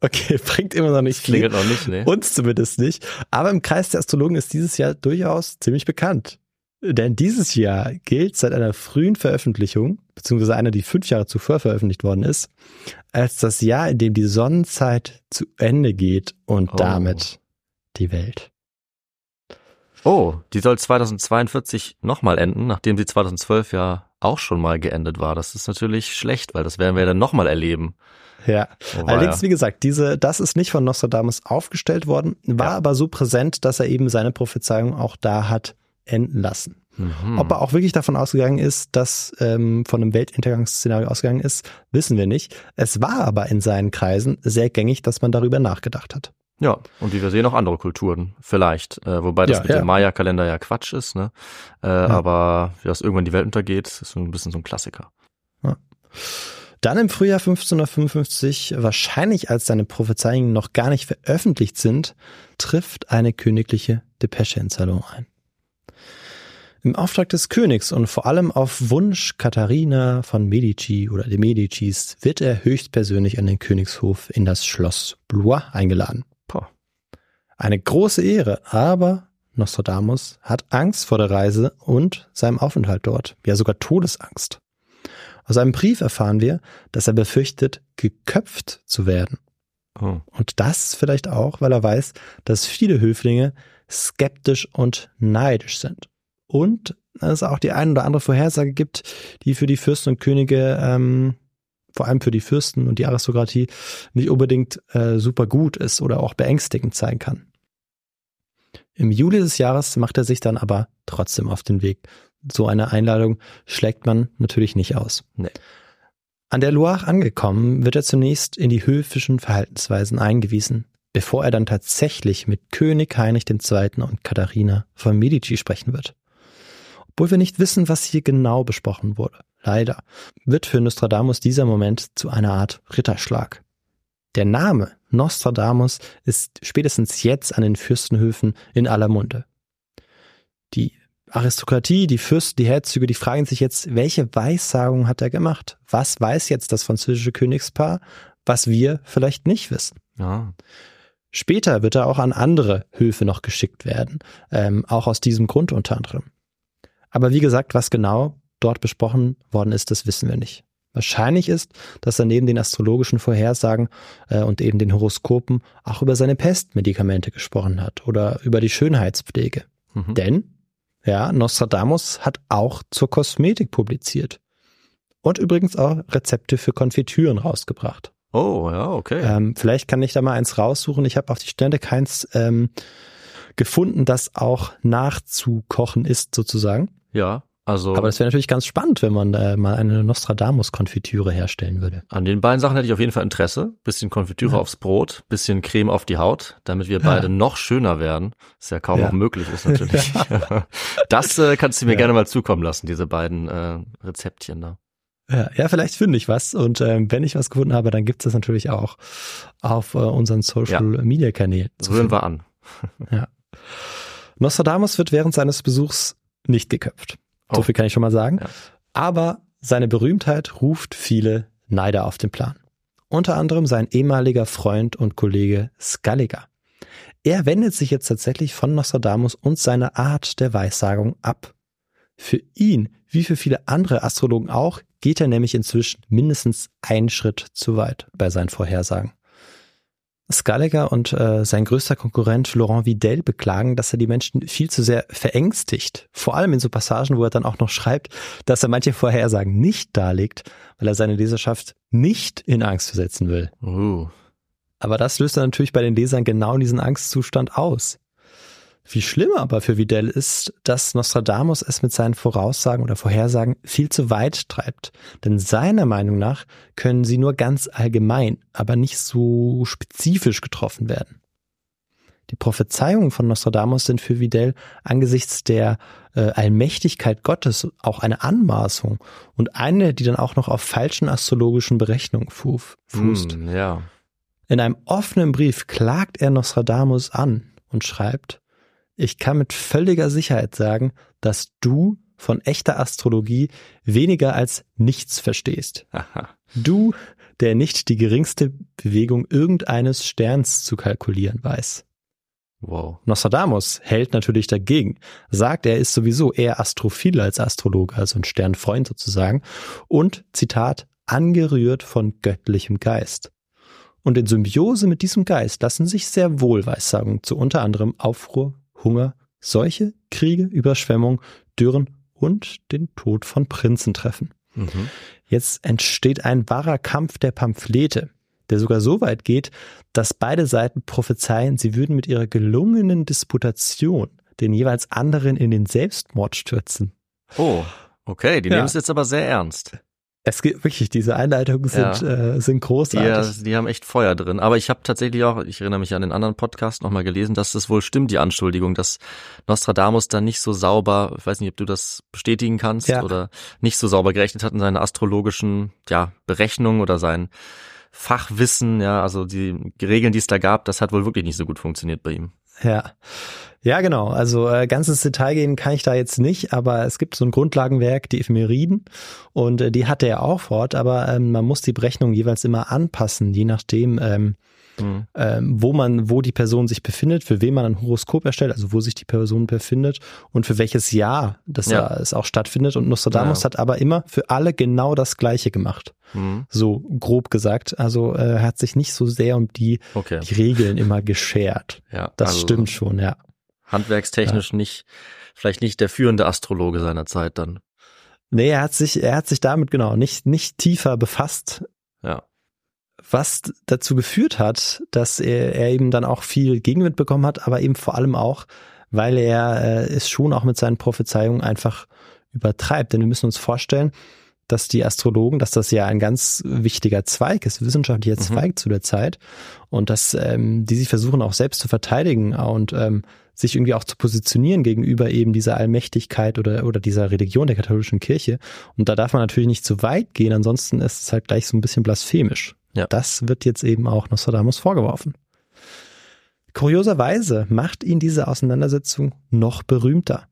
Okay, bringt immer noch nicht viel. Klingelt noch nicht, ne? Uns zumindest nicht. Aber im Kreis der Astrologen ist dieses Jahr durchaus ziemlich bekannt. Denn dieses Jahr gilt seit einer frühen Veröffentlichung, beziehungsweise einer, die fünf Jahre zuvor veröffentlicht worden ist, als das Jahr, in dem die Sonnenzeit zu Ende geht und Oh. damit die Welt. Oh, die soll 2042 nochmal enden, nachdem sie 2012 ja auch schon mal geendet war. Das ist natürlich schlecht, weil das werden wir dann nochmal erleben. Ja. Oh, Allerdings, weia. wie gesagt, diese, das ist nicht von Nostradamus aufgestellt worden, war Ja. aber so präsent, dass er eben seine Prophezeiung auch da hat enden lassen. Mhm. Ob er auch wirklich davon ausgegangen ist, dass ähm, von einem Weltuntergangsszenario ausgegangen ist, wissen wir nicht. Es war aber in seinen Kreisen sehr gängig, dass man darüber nachgedacht hat. Ja, und wie wir sehen, auch andere Kulturen vielleicht. Äh, wobei das Ja, mit ja. dem Maya-Kalender ja Quatsch ist, ne? Äh, Aber ja, dass irgendwann die Welt untergeht, ist so ein bisschen so ein Klassiker. Dann im Frühjahr 1555, wahrscheinlich als seine Prophezeiungen noch gar nicht veröffentlicht sind, trifft eine königliche Depesche in Salon ein. Im Auftrag des Königs und vor allem auf Wunsch Katharina von Medici oder de Medicis wird er höchstpersönlich an den Königshof in das Schloss Blois eingeladen. Eine große Ehre, aber Nostradamus hat Angst vor der Reise und seinem Aufenthalt dort, ja sogar Todesangst. Aus einem Brief erfahren wir, dass er befürchtet, geköpft zu werden. Oh. Und das vielleicht auch, weil er weiß, dass viele Höflinge skeptisch und neidisch sind. Und es auch die ein oder andere Vorhersage gibt, die für die Fürsten und Könige, ähm, vor allem für die Fürsten und die Aristokratie, nicht unbedingt äh, super gut ist oder auch beängstigend sein kann. Im Juli des Jahres macht er sich dann aber trotzdem auf den Weg. So eine Einladung schlägt man natürlich nicht aus. Nee. An der Loire angekommen, wird er zunächst in die höfischen Verhaltensweisen eingewiesen, bevor er dann tatsächlich mit König Heinrich II. und Katharina von Medici sprechen wird. Obwohl wir nicht wissen, was hier genau besprochen wurde, leider, wird für Nostradamus dieser Moment zu einer Art Ritterschlag. Der Name Nostradamus ist spätestens jetzt an den Fürstenhöfen in aller Munde. Die Aristokratie, die Fürsten, die Herzöge, die fragen sich jetzt, welche Weissagung hat er gemacht? Was weiß jetzt das französische Königspaar? was wir vielleicht nicht wissen. Ja. Später wird er auch an andere Höfe noch geschickt werden, ähm, auch aus diesem Grund unter anderem. Aber wie gesagt, was genau dort besprochen worden ist, das wissen wir nicht. Wahrscheinlich ist, dass er neben den astrologischen Vorhersagen äh, und eben den Horoskopen auch über seine Pestmedikamente gesprochen hat oder über die Schönheitspflege. Mhm. Denn, ja, Nostradamus hat auch zur Kosmetik publiziert. Und übrigens auch Rezepte für Konfitüren rausgebracht. Oh, ja, okay. Ähm, vielleicht kann ich da mal eins raussuchen. Ich habe auf die Stelle keins ähm, gefunden, das auch nachzukochen ist, sozusagen. ja, also Aber das wäre natürlich ganz spannend, wenn man äh, mal eine Nostradamus-Konfitüre herstellen würde. an den beiden Sachen hätte ich auf jeden Fall Interesse. Bisschen Konfitüre Ja. aufs Brot, bisschen Creme auf die Haut, damit wir beide noch schöner werden. Ist ja kaum Ja. noch möglich ist natürlich. das äh, kannst du mir Ja. gerne mal zukommen lassen, diese beiden äh, Rezeptchen da. Ja, ja vielleicht finde ich was. Und ähm, wenn ich was gefunden habe, dann gibt es das natürlich auch auf äh, unseren Social-Media-Kanälen. Rühren finden. wir an. Nostradamus wird während seines Besuchs nicht geköpft. So Oh. viel kann ich schon mal sagen. Ja. Aber seine Berühmtheit ruft viele Neider auf den Plan. Unter anderem sein ehemaliger Freund und Kollege Scaliger. Er wendet sich jetzt tatsächlich von Nostradamus und seiner Art der Weissagung ab. Für ihn, wie für viele andere Astrologen auch, geht er nämlich inzwischen mindestens einen Schritt zu weit bei seinen Vorhersagen. Scaliger und äh, sein größter Konkurrent Laurent Vidal beklagen, dass er die Menschen viel zu sehr verängstigt. Vor allem in so Passagen, wo er dann auch noch schreibt, dass er manche Vorhersagen nicht darlegt, weil er seine Leserschaft nicht in Angst versetzen will. Uh. Aber das löst dann natürlich bei den Lesern genau diesen Angstzustand aus. Viel schlimmer aber für Vidal ist, dass Nostradamus es mit seinen Voraussagen oder Vorhersagen viel zu weit treibt. Denn seiner Meinung nach können sie nur ganz allgemein, aber nicht so spezifisch getroffen werden. Die Prophezeiungen von Nostradamus sind für Vidal angesichts der äh, Allmächtigkeit Gottes auch eine Anmaßung und eine, die dann auch noch auf falschen astrologischen Berechnungen fu fußt. Hm, ja. In einem offenen Brief klagt er Nostradamus an und schreibt, ich kann mit völliger Sicherheit sagen, dass du von echter Astrologie weniger als nichts verstehst. Aha. Du, der nicht die geringste Bewegung irgendeines Sterns zu kalkulieren weiß. Wow. Nostradamus hält natürlich dagegen, sagt, er ist sowieso eher astrophil als Astrologe, also ein Sternfreund sozusagen, und, Zitat, angerührt von göttlichem Geist. Und in Symbiose mit diesem Geist lassen sich sehr wohl Weissagungen zu unter anderem Aufruhr, Hunger, Seuche, Kriege, Überschwemmung, Dürren und den Tod von Prinzen treffen. Mhm. Jetzt entsteht ein wahrer Kampf der Pamphlete, der sogar so weit geht, dass beide Seiten prophezeien, sie würden mit ihrer gelungenen Disputation den jeweils anderen in den Selbstmord stürzen. Oh, okay, die Ja. nehmen es jetzt aber sehr ernst. Es gibt wirklich, diese Einleitungen sind, Ja. äh, sind Die, großartig. äh, die haben echt Feuer drin. Aber ich habe tatsächlich auch, ich erinnere mich an den anderen Podcast nochmal gelesen, dass es wohl stimmt, die Anschuldigung, dass Nostradamus dann nicht so sauber, ich weiß nicht, ob du das bestätigen kannst, Ja. oder nicht so sauber gerechnet hat in seinen astrologischen ja, Berechnungen oder sein Fachwissen, ja, also die Regeln, die es da gab, das hat wohl wirklich nicht so gut funktioniert bei ihm. Ja. Ja, genau. Also äh, ganz ins Detail gehen kann ich da jetzt nicht, aber es gibt so ein Grundlagenwerk, die Ephemeriden, und äh, die hat er auch fort, aber ähm, man muss die Berechnung jeweils immer anpassen, je nachdem, ähm, Mhm. ähm, wo man, wo die Person sich befindet, für wen man ein Horoskop erstellt, also wo sich die Person befindet und für welches Jahr das Ja. da es auch stattfindet. Und Nostradamus Ja. hat aber immer für alle genau das Gleiche gemacht. Mhm. So grob gesagt. Also äh, er hat sich nicht so sehr um die, Okay. die Regeln immer geschert. Ja, Das also stimmt schon, ja. Handwerkstechnisch nicht, vielleicht nicht der führende Astrologe seiner Zeit dann. Nee, er hat sich, er hat sich damit genau nicht, nicht tiefer befasst, Ja. Was dazu geführt hat, dass er, er eben dann auch viel Gegenwind bekommen hat, aber eben vor allem auch, weil er äh, es schon auch mit seinen Prophezeiungen einfach übertreibt. Denn wir müssen uns vorstellen, dass die Astrologen, dass das ja ein ganz wichtiger Zweig ist, wissenschaftlicher Mhm. Zweig zu der Zeit und dass ähm, die sich versuchen auch selbst zu verteidigen und ähm, sich irgendwie auch zu positionieren gegenüber eben dieser Allmächtigkeit oder, oder dieser Religion der katholischen Kirche. Und da darf man natürlich nicht zu weit gehen, ansonsten ist es halt gleich so ein bisschen blasphemisch. Ja. Das wird jetzt eben auch Nostradamus vorgeworfen. Kurioserweise macht ihn diese Auseinandersetzung noch berühmter.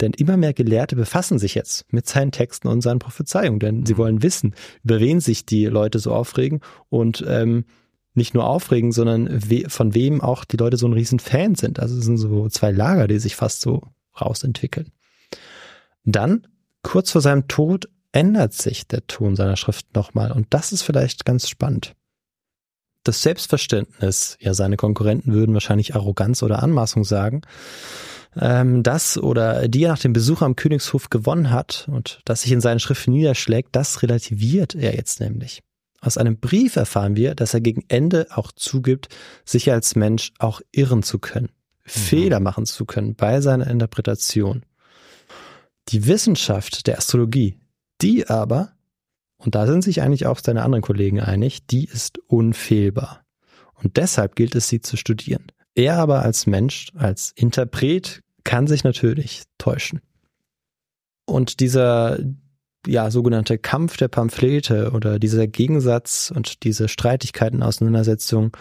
Denn immer mehr Gelehrte befassen sich jetzt mit seinen Texten und seinen Prophezeiungen, denn sie Mhm. wollen wissen, über wen sich die Leute so aufregen und ähm, nicht nur aufregen, sondern we von wem auch die Leute so ein riesen Fan sind. Also es sind so zwei Lager, die sich fast so rausentwickeln. Dann, kurz vor seinem Tod, ändert sich der Ton seiner Schrift nochmal und das ist vielleicht ganz spannend. Das Selbstverständnis, ja, seine Konkurrenten würden wahrscheinlich Arroganz oder Anmaßung sagen, ähm, das oder die er nach dem Besuch am Königshof gewonnen hat und das sich in seinen Schriften niederschlägt, das relativiert er jetzt nämlich. Aus einem Brief erfahren wir, dass er gegen Ende auch zugibt, sich als Mensch auch irren zu können, Fehler machen zu können bei seiner Interpretation. Die Wissenschaft der Astrologie, die aber, und da sind sich eigentlich auch seine anderen Kollegen einig, die ist unfehlbar. Und deshalb gilt es, sie zu studieren. Er aber als Mensch, als Interpret, kann sich natürlich täuschen. Und dieser ja, sogenannte Kampf der Pamphlete oder dieser Gegensatz und diese Streitigkeiten, Auseinandersetzungen,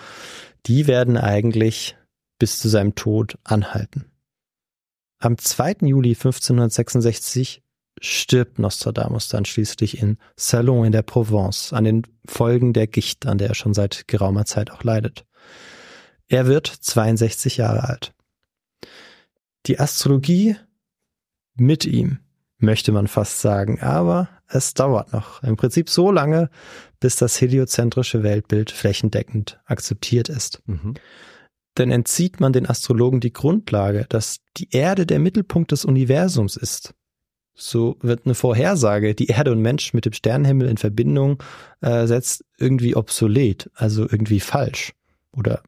die werden eigentlich bis zu seinem Tod anhalten. Am 2. Juli 1566 stirbt Nostradamus dann schließlich in Salon in der Provence an den Folgen der Gicht, an der er schon seit geraumer Zeit auch leidet. Er wird 62 Jahre alt. Die Astrologie mit ihm, möchte man fast sagen, aber es dauert noch. Im Prinzip so lange, bis das heliozentrische Weltbild flächendeckend akzeptiert ist. Mhm. Denn entzieht man den Astrologen die Grundlage, dass die Erde der Mittelpunkt des Universums ist, so wird eine Vorhersage, die Erde und Mensch mit dem Sternenhimmel in Verbindung äh, setzt, irgendwie obsolet, also irgendwie falsch oder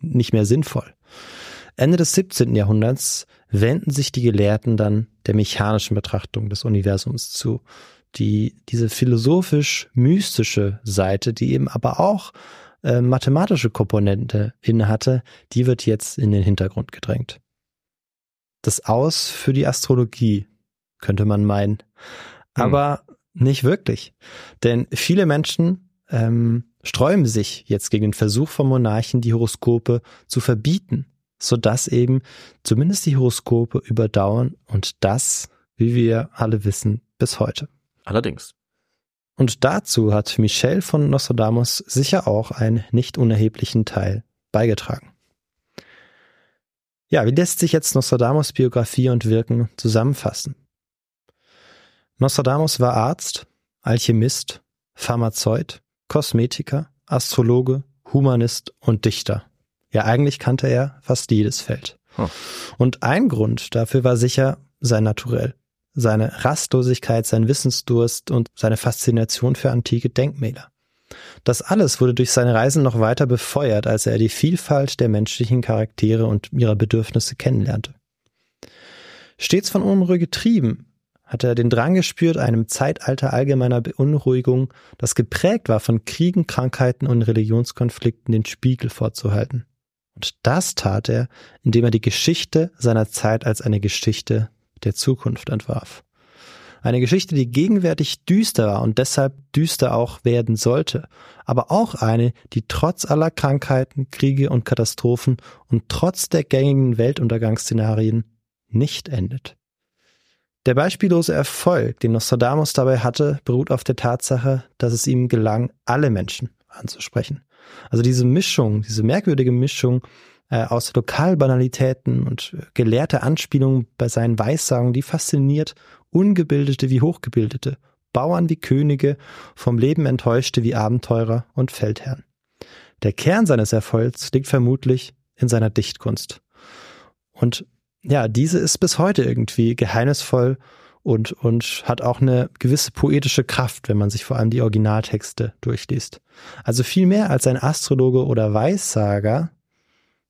nicht mehr sinnvoll. Ende des 17. Jahrhunderts wenden sich die Gelehrten dann der mechanischen Betrachtung des Universums zu. Die, diese philosophisch-mystische Seite, die eben aber auch äh, mathematische Komponente innehatte, die wird jetzt in den Hintergrund gedrängt. Das Aus für die Astrologie, könnte man meinen. Aber nicht wirklich. Denn viele Menschen ähm, sträuben sich jetzt gegen den Versuch von Monarchen, die Horoskope zu verbieten, sodass eben zumindest die Horoskope überdauern und das, wie wir alle wissen, bis heute. Allerdings. Und dazu hat Michel von Nostradamus sicher auch einen nicht unerheblichen Teil beigetragen. Ja, wie lässt sich jetzt Nostradamus Biografie und Wirken zusammenfassen? Nostradamus war Arzt, Alchemist, Pharmazeut, Kosmetiker, Astrologe, Humanist und Dichter. Ja, eigentlich kannte er fast jedes Feld. Und ein Grund dafür war sicher sein Naturell, seine Rastlosigkeit, sein Wissensdurst und seine Faszination für antike Denkmäler. Das alles wurde durch seine Reisen noch weiter befeuert, als er die Vielfalt der menschlichen Charaktere und ihrer Bedürfnisse kennenlernte. Stets von Unruhe getrieben, hat er den Drang gespürt, einem Zeitalter allgemeiner Beunruhigung, das geprägt war von Kriegen, Krankheiten und Religionskonflikten, den Spiegel vorzuhalten. Und das tat er, indem er die Geschichte seiner Zeit als eine Geschichte der Zukunft entwarf. Eine Geschichte, die gegenwärtig düster war und deshalb düster auch werden sollte, aber auch eine, die trotz aller Krankheiten, Kriege und Katastrophen und trotz der gängigen Weltuntergangsszenarien nicht endet. Der beispiellose Erfolg, den Nostradamus dabei hatte, beruht auf der Tatsache, dass es ihm gelang, alle Menschen anzusprechen. Also diese Mischung, diese merkwürdige Mischung äh, aus Lokalbanalitäten und äh, gelehrte Anspielungen bei seinen Weissagen, die fasziniert Ungebildete wie Hochgebildete, Bauern wie Könige, vom Leben enttäuschte wie Abenteurer und Feldherren. Der Kern seines Erfolgs liegt vermutlich in seiner Dichtkunst. Und ja, diese ist bis heute irgendwie geheimnisvoll und, und hat auch eine gewisse poetische Kraft, wenn man sich vor allem die Originaltexte durchliest. Also viel mehr als ein Astrologe oder Weissager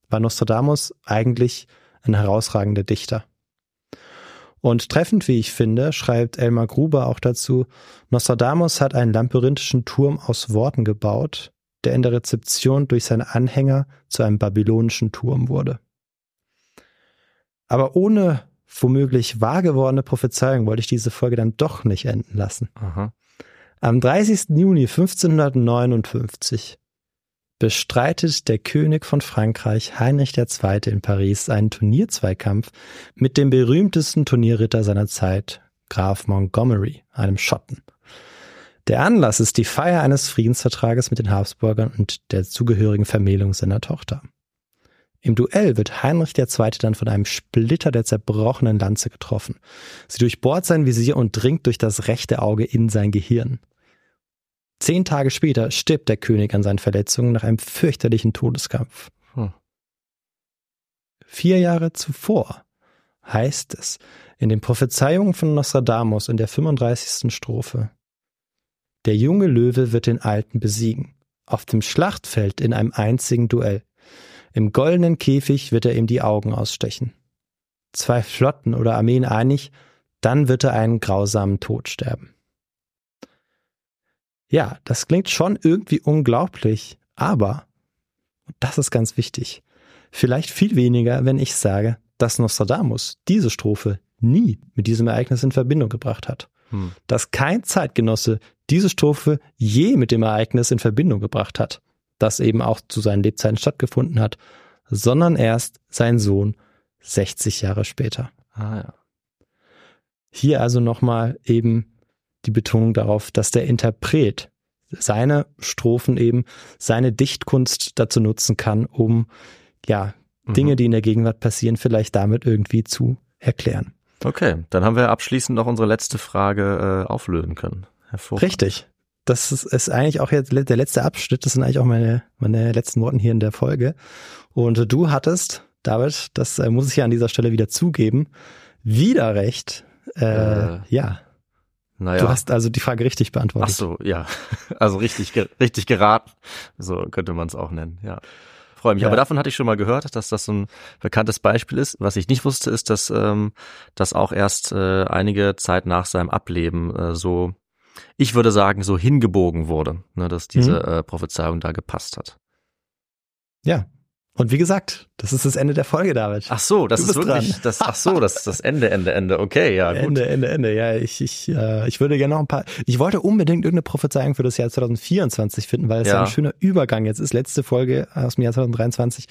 war Nostradamus eigentlich ein herausragender Dichter. Und treffend, wie ich finde, schreibt Elmar Gruber auch dazu, Nostradamus hat einen labyrinthischen Turm aus Worten gebaut, der in der Rezeption durch seine Anhänger zu einem babylonischen Turm wurde. Aber ohne womöglich wahr gewordene Prophezeiung wollte ich diese Folge dann doch nicht enden lassen. Aha. Am 30. Juni 1559 bestreitet der König von Frankreich Heinrich II. in Paris einen Turnierzweikampf mit dem berühmtesten Turnierritter seiner Zeit, Graf Montgomery, einem Schotten. Der Anlass ist die Feier eines Friedensvertrages mit den Habsburgern und der zugehörigen Vermählung seiner Tochter. Im Duell wird Heinrich II. dann von einem Splitter der zerbrochenen Lanze getroffen. Sie durchbohrt sein Visier und dringt durch das rechte Auge in sein Gehirn. Zehn Tage später stirbt der König an seinen Verletzungen nach einem fürchterlichen Todeskampf. Hm. Vier Jahre zuvor heißt es in den Prophezeiungen von Nostradamus in der 35. Strophe, der junge Löwe wird den Alten besiegen, auf dem Schlachtfeld in einem einzigen Duell. Im goldenen Käfig wird er ihm die Augen ausstechen. Zwei Flotten oder Armeen einig, dann wird er einen grausamen Tod sterben. Ja, das klingt schon irgendwie unglaublich, aber, und das ist ganz wichtig, vielleicht viel weniger, wenn ich sage, dass Nostradamus diese Strophe nie mit diesem Ereignis in Verbindung gebracht hat. Hm. Dass kein Zeitgenosse diese Strophe je mit dem Ereignis in Verbindung gebracht hat, das eben auch zu seinen Lebzeiten stattgefunden hat, sondern erst sein Sohn 60 Jahre später. Ah ja. Hier also nochmal eben die Betonung darauf, dass der Interpret seine Strophen eben, seine Dichtkunst dazu nutzen kann, um ja Dinge, Mhm. die in der Gegenwart passieren, vielleicht damit irgendwie zu erklären. Okay, dann haben wir abschließend noch unsere letzte Frage äh, auflösen können. Richtig. Das ist, ist eigentlich auch jetzt der letzte Abschnitt. Das sind eigentlich auch meine, meine letzten Worte hier in der Folge. Und du hattest, David, das äh, muss ich ja an dieser Stelle wieder zugeben, wieder recht. Äh, Äh, ja, Naja. du hast also die Frage richtig Ach beantwortet. so, ja. Also richtig, richtig geraten. So könnte man es auch nennen, ja. Freue mich. Ja. Aber davon hatte ich schon mal gehört, dass das so ein bekanntes Beispiel ist. Was ich nicht wusste, ist, dass ähm, das auch erst äh, einige Zeit nach seinem Ableben äh, so, ich würde sagen, so hingebogen wurde, ne, dass diese Mhm. äh, Prophezeiung da gepasst hat. Ja. Und wie gesagt, das ist das Ende der Folge, David. Ach so, das ist wirklich, dran. das, ach so, das ist das Ende, Ende, Ende. Okay, ja, gut. Ende, Ende, Ende. Ja, ich, ich, äh, ich würde gerne noch ein paar. Ich wollte unbedingt irgendeine Prophezeiung für das Jahr 2024 finden, weil es ja, Ja. ein schöner Übergang jetzt ist. Letzte Folge aus dem Jahr 2023.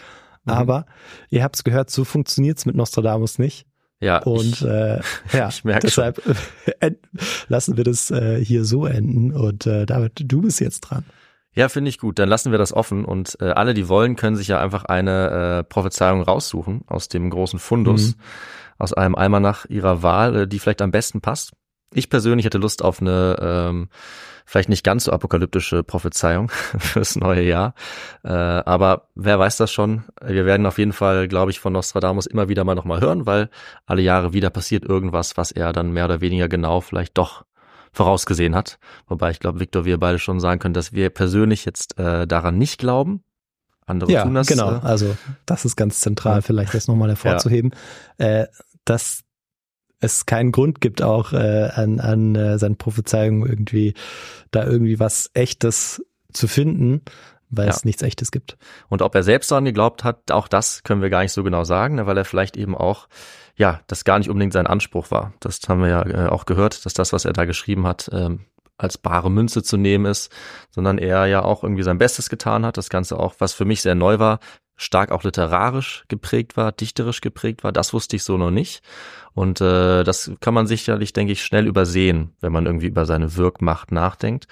Mhm. Aber ihr habt es gehört, so funktioniert's mit Nostradamus nicht. Ja, Und ich, äh, ja, ich merke deshalb äh, lassen wir das äh, hier so enden. Und äh, David, du bist jetzt dran. Ja, finde ich gut. Dann lassen wir das offen und äh, alle, die wollen, können sich ja einfach eine äh, Prophezeiung raussuchen aus dem großen Fundus, Mhm. aus einem Almanach ihrer Wahl, äh, die vielleicht am besten passt. Ich persönlich hätte Lust auf eine ähm, vielleicht nicht ganz so apokalyptische Prophezeiung fürs neue Jahr, äh, aber wer weiß das schon. Wir werden auf jeden Fall, glaube ich, von Nostradamus immer wieder mal nochmal hören, weil alle Jahre wieder passiert irgendwas, was er dann mehr oder weniger genau vielleicht doch vorausgesehen hat. Wobei ich glaube, Viktor, wir beide schon sagen können, dass wir persönlich jetzt äh, daran nicht glauben. Andere Ja, tun das. genau. Äh, Also das ist ganz zentral, Ja. vielleicht das nochmal hervorzuheben, äh, dass es keinen Grund gibt, auch äh, an, an äh, seinen Prophezeiungen irgendwie da irgendwie was Echtes zu finden, weil Ja. es nichts Echtes gibt. Und ob er selbst daran geglaubt hat, auch das können wir gar nicht so genau sagen, ne, weil er vielleicht eben auch, ja, das gar nicht unbedingt sein Anspruch war. Das haben wir ja äh, auch gehört, dass das, was er da geschrieben hat, ähm, als bare Münze zu nehmen ist, sondern er ja auch irgendwie sein Bestes getan hat. Das Ganze auch, was für mich sehr neu war, stark auch literarisch geprägt war, dichterisch geprägt war. Das wusste ich so noch nicht. Und äh, das kann man sicherlich, denke ich, schnell übersehen, wenn man irgendwie über seine Wirkmacht nachdenkt.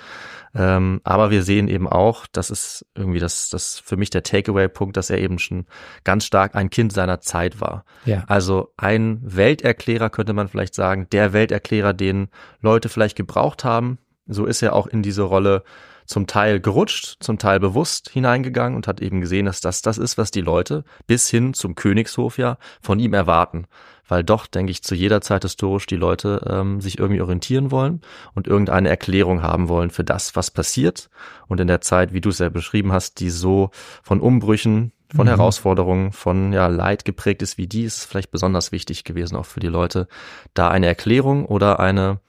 Ähm, aber wir sehen eben auch, das ist irgendwie das, das für mich der Takeaway-Punkt, dass er eben schon ganz stark ein Kind seiner Zeit war. Ja. Also ein Welterklärer könnte man vielleicht sagen, der Welterklärer, den Leute vielleicht gebraucht haben. So ist er auch in diese Rolle zum Teil gerutscht, zum Teil bewusst hineingegangen und hat eben gesehen, dass das das ist, was die Leute bis hin zum Königshof ja von ihm erwarten. Weil doch, denke ich, zu jeder Zeit historisch die Leute ähm, sich irgendwie orientieren wollen und irgendeine Erklärung haben wollen für das, was passiert. Und in der Zeit, wie du es ja beschrieben hast, die so von Umbrüchen, von Mhm. Herausforderungen, von ja, Leid geprägt ist wie die, ist vielleicht besonders wichtig gewesen, auch für die Leute, da eine Erklärung oder eine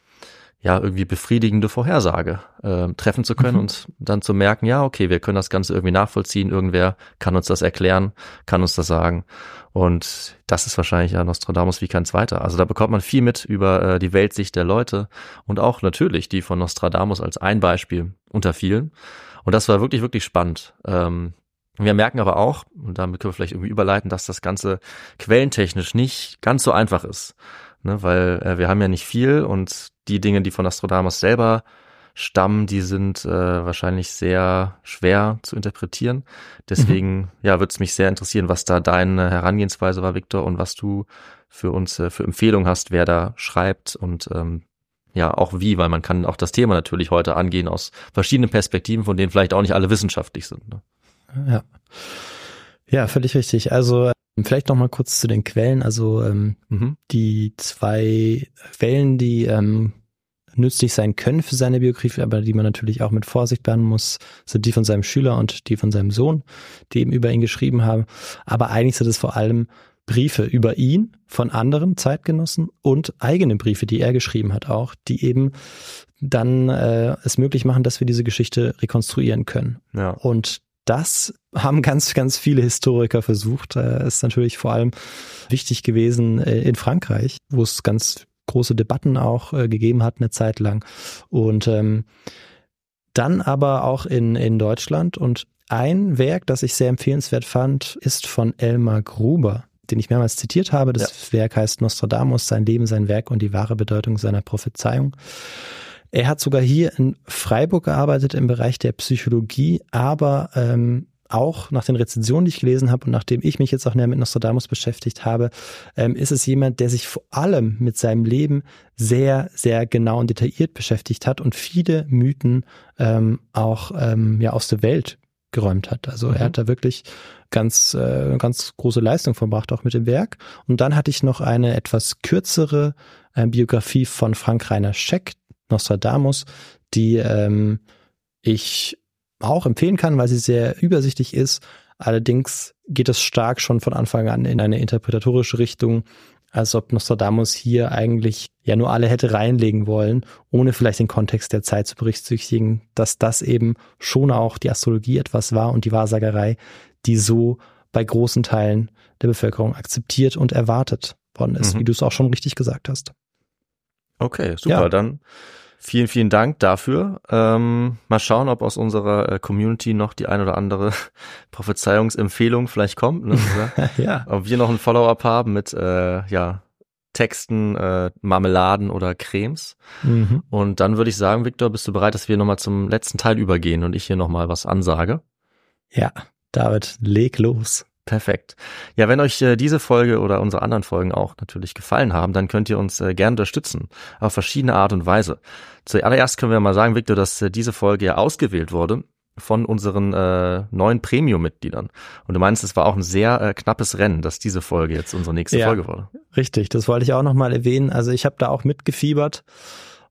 ja irgendwie befriedigende Vorhersage äh, treffen zu können Mhm. und dann zu merken, ja, okay, wir können das Ganze irgendwie nachvollziehen, irgendwer kann uns das erklären, kann uns das sagen. Und das ist wahrscheinlich ja Nostradamus wie kein zweiter. Also da bekommt man viel mit über äh, die Weltsicht der Leute und auch natürlich die von Nostradamus als ein Beispiel unter vielen. Und das war wirklich, wirklich spannend. Ähm, Wir merken aber auch, und damit können wir vielleicht irgendwie überleiten, dass das Ganze quellentechnisch nicht ganz so einfach ist. Ne, weil äh, wir haben ja nicht viel und die Dinge, die von Nostradamus selber stammen, die sind äh, wahrscheinlich sehr schwer zu interpretieren. Deswegen, mhm. ja, würde es mich sehr interessieren, was da deine Herangehensweise war, Victor, und was du für uns äh, für Empfehlungen hast, wer da schreibt und ähm, ja, auch wie, weil man kann auch das Thema natürlich heute angehen aus verschiedenen Perspektiven, von denen vielleicht auch nicht alle wissenschaftlich sind. Ne? Ja. Ja, völlig richtig. Also ähm, vielleicht noch mal kurz zu den Quellen. Also ähm, mhm. die zwei Quellen, die ähm, nützlich sein können für seine Biografie, aber die man natürlich auch mit Vorsicht behandeln muss, sind die von seinem Schüler und die von seinem Sohn, die eben über ihn geschrieben haben. Aber eigentlich sind es vor allem Briefe über ihn von anderen Zeitgenossen und eigene Briefe, die er geschrieben hat auch, die eben dann äh, es möglich machen, dass wir diese Geschichte rekonstruieren können. Ja. Und das haben ganz, ganz viele Historiker versucht. Äh, ist natürlich vor allem wichtig gewesen äh, in Frankreich, wo es ganz große Debatten auch äh, gegeben hat eine Zeit lang. Und ähm, dann aber auch in, in Deutschland. Und ein Werk, das ich sehr empfehlenswert fand, ist von Elmar Gruber, den ich mehrmals zitiert habe. Das ja. Werk heißt Nostradamus, sein Leben, sein Werk und die wahre Bedeutung seiner Prophezeiung. Er hat sogar hier in Freiburg gearbeitet im Bereich der Psychologie, aber ähm, auch nach den Rezensionen, die ich gelesen habe und nachdem ich mich jetzt auch näher mit Nostradamus beschäftigt habe, ähm, ist es jemand, der sich vor allem mit seinem Leben sehr, sehr genau und detailliert beschäftigt hat und viele Mythen ähm, auch ähm, ja aus der Welt geräumt hat. Also mhm. er hat da wirklich ganz, äh, ganz große Leistung verbracht, auch mit dem Werk. Und dann hatte ich noch eine etwas kürzere äh, Biografie von Frank Rainer Scheck, Nostradamus, die ähm, ich auch empfehlen kann, weil sie sehr übersichtlich ist. Allerdings geht es stark schon von Anfang an in eine interpretatorische Richtung, als ob Nostradamus hier eigentlich ja nur alle hätte reinlegen wollen, ohne vielleicht den Kontext der Zeit zu berücksichtigen, dass das eben schon auch die Astrologie etwas war und die Wahrsagerei, die so bei großen Teilen der Bevölkerung akzeptiert und erwartet worden ist, mhm. wie du es auch schon richtig gesagt hast. Okay, super. Ja. Dann Vielen, vielen Dank dafür. Ähm, mal schauen, ob aus unserer äh, Community noch die ein oder andere Prophezeiungsempfehlung vielleicht kommt. Ne? ja. Ob wir noch ein Follow-up haben mit äh, ja, Texten, äh, Marmeladen oder Cremes. Mhm. Und dann würde ich sagen, Victor, bist du bereit, dass wir nochmal zum letzten Teil übergehen und ich hier nochmal was ansage? Ja, David, leg los. Perfekt. Ja, wenn euch äh, diese Folge oder unsere anderen Folgen auch natürlich gefallen haben, dann könnt ihr uns äh, gerne unterstützen. Auf verschiedene Art und Weise. Zuallererst können wir mal sagen, Victor, dass äh, diese Folge ja ausgewählt wurde von unseren äh, neuen Premium-Mitgliedern. Und du meinst, es war auch ein sehr äh, knappes Rennen, dass diese Folge jetzt unsere nächste ja, Folge wurde. Richtig, das wollte ich auch nochmal erwähnen. Also ich habe da auch mitgefiebert.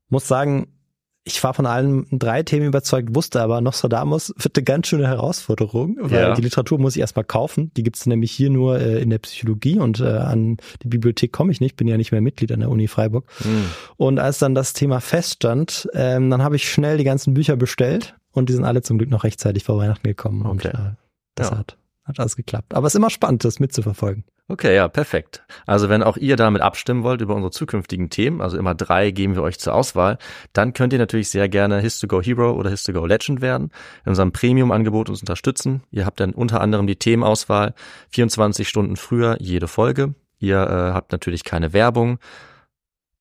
Muss sagen, ich war von allen drei Themen überzeugt, wusste aber, Nostradamus wird eine ganz schöne Herausforderung, weil ja. die Literatur muss ich erstmal kaufen. Die gibt's nämlich hier nur äh, in der Psychologie und äh, an die Bibliothek komme ich nicht, bin ja nicht mehr Mitglied an der Uni Freiburg. Mhm. Und als dann das Thema feststand, ähm, dann habe ich schnell die ganzen Bücher bestellt und die sind alle zum Glück noch rechtzeitig vor Weihnachten gekommen. Okay. Und äh, das ja. hat, hat alles geklappt. Aber es ist immer spannend, das mitzuverfolgen. Okay, ja, perfekt. Also wenn auch ihr damit abstimmen wollt über unsere zukünftigen Themen, also immer drei geben wir euch zur Auswahl, dann könnt ihr natürlich sehr gerne His2Go Hero oder His2Go Legend werden, in unserem Premium-Angebot uns unterstützen. Ihr habt dann unter anderem die Themenauswahl, 24 Stunden früher jede Folge. Ihr äh, habt natürlich keine Werbung.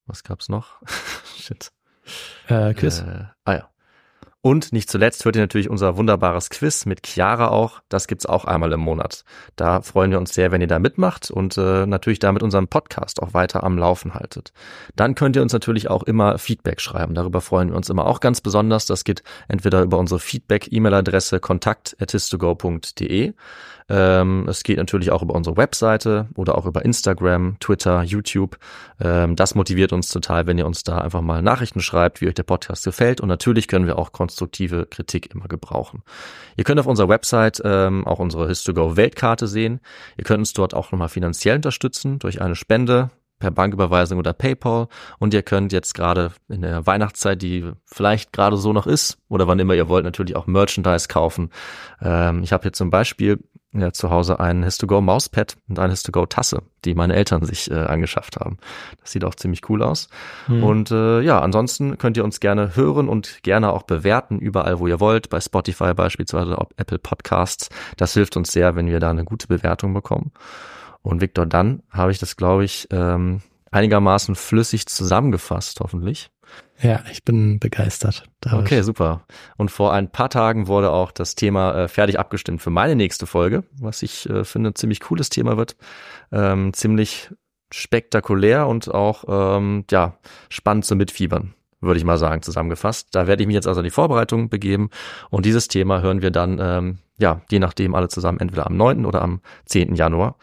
Was gab's noch? Shit. Äh, Quiz. Äh, ah ja. Und nicht zuletzt hört ihr natürlich unser wunderbares Quiz mit Chiara auch. Das gibt's auch einmal im Monat. Da freuen wir uns sehr, wenn ihr da mitmacht und äh, natürlich damit unseren Podcast auch weiter am Laufen haltet. Dann könnt ihr uns natürlich auch immer Feedback schreiben. Darüber freuen wir uns immer auch ganz besonders. Das geht entweder über unsere Feedback-E-Mail-Adresse kontakt.atistogo.de ähm, es geht natürlich auch über unsere Webseite oder auch über Instagram, Twitter, YouTube. Ähm, das motiviert uns total, wenn ihr uns da einfach mal Nachrichten schreibt, wie euch der Podcast gefällt. Und natürlich können wir auch konstruktive Kritik immer gebrauchen. Ihr könnt auf unserer Website ähm, auch unsere Histogo Weltkarte sehen. Ihr könnt uns dort auch nochmal finanziell unterstützen durch eine Spende per Banküberweisung oder PayPal und ihr könnt jetzt gerade in der Weihnachtszeit, die vielleicht gerade so noch ist oder wann immer ihr wollt, natürlich auch Merchandise kaufen. Ähm, ich habe hier zum Beispiel ja, zu Hause ein His2Go Mauspad und eine His2Go Tasse, die meine Eltern sich äh, angeschafft haben. Das sieht auch ziemlich cool aus. Hm. Und äh, ja, ansonsten könnt ihr uns gerne hören und gerne auch bewerten, überall wo ihr wollt, bei Spotify beispielsweise, ob Apple Podcasts. Das hilft uns sehr, wenn wir da eine gute Bewertung bekommen. Und Victor, dann habe ich das, glaube ich, ähm, einigermaßen flüssig zusammengefasst, hoffentlich. Ja, ich bin begeistert. dadurch. Okay, super. Und vor ein paar Tagen wurde auch das Thema äh, fertig abgestimmt für meine nächste Folge, was ich äh, finde ein ziemlich cooles Thema wird. Ähm, ziemlich spektakulär und auch ähm, ja spannend zu mitfiebern, würde ich mal sagen, zusammengefasst. Da werde ich mich jetzt also in die Vorbereitung begeben und dieses Thema hören wir dann, ähm, ja, je nachdem alle zusammen entweder am 9. oder am 10. Januar.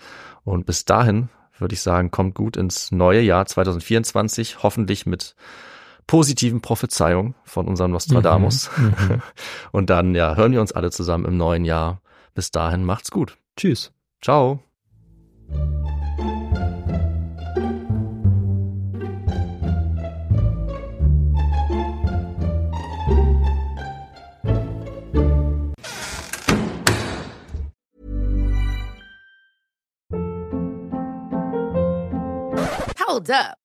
Und bis dahin würde ich sagen, kommt gut ins neue Jahr 2024, hoffentlich mit positiven Prophezeiungen von unserem Nostradamus. Mhm. Und dann, ja, hören wir uns alle zusammen im neuen Jahr. Bis dahin, macht's gut. Tschüss. Ciao. Hold up.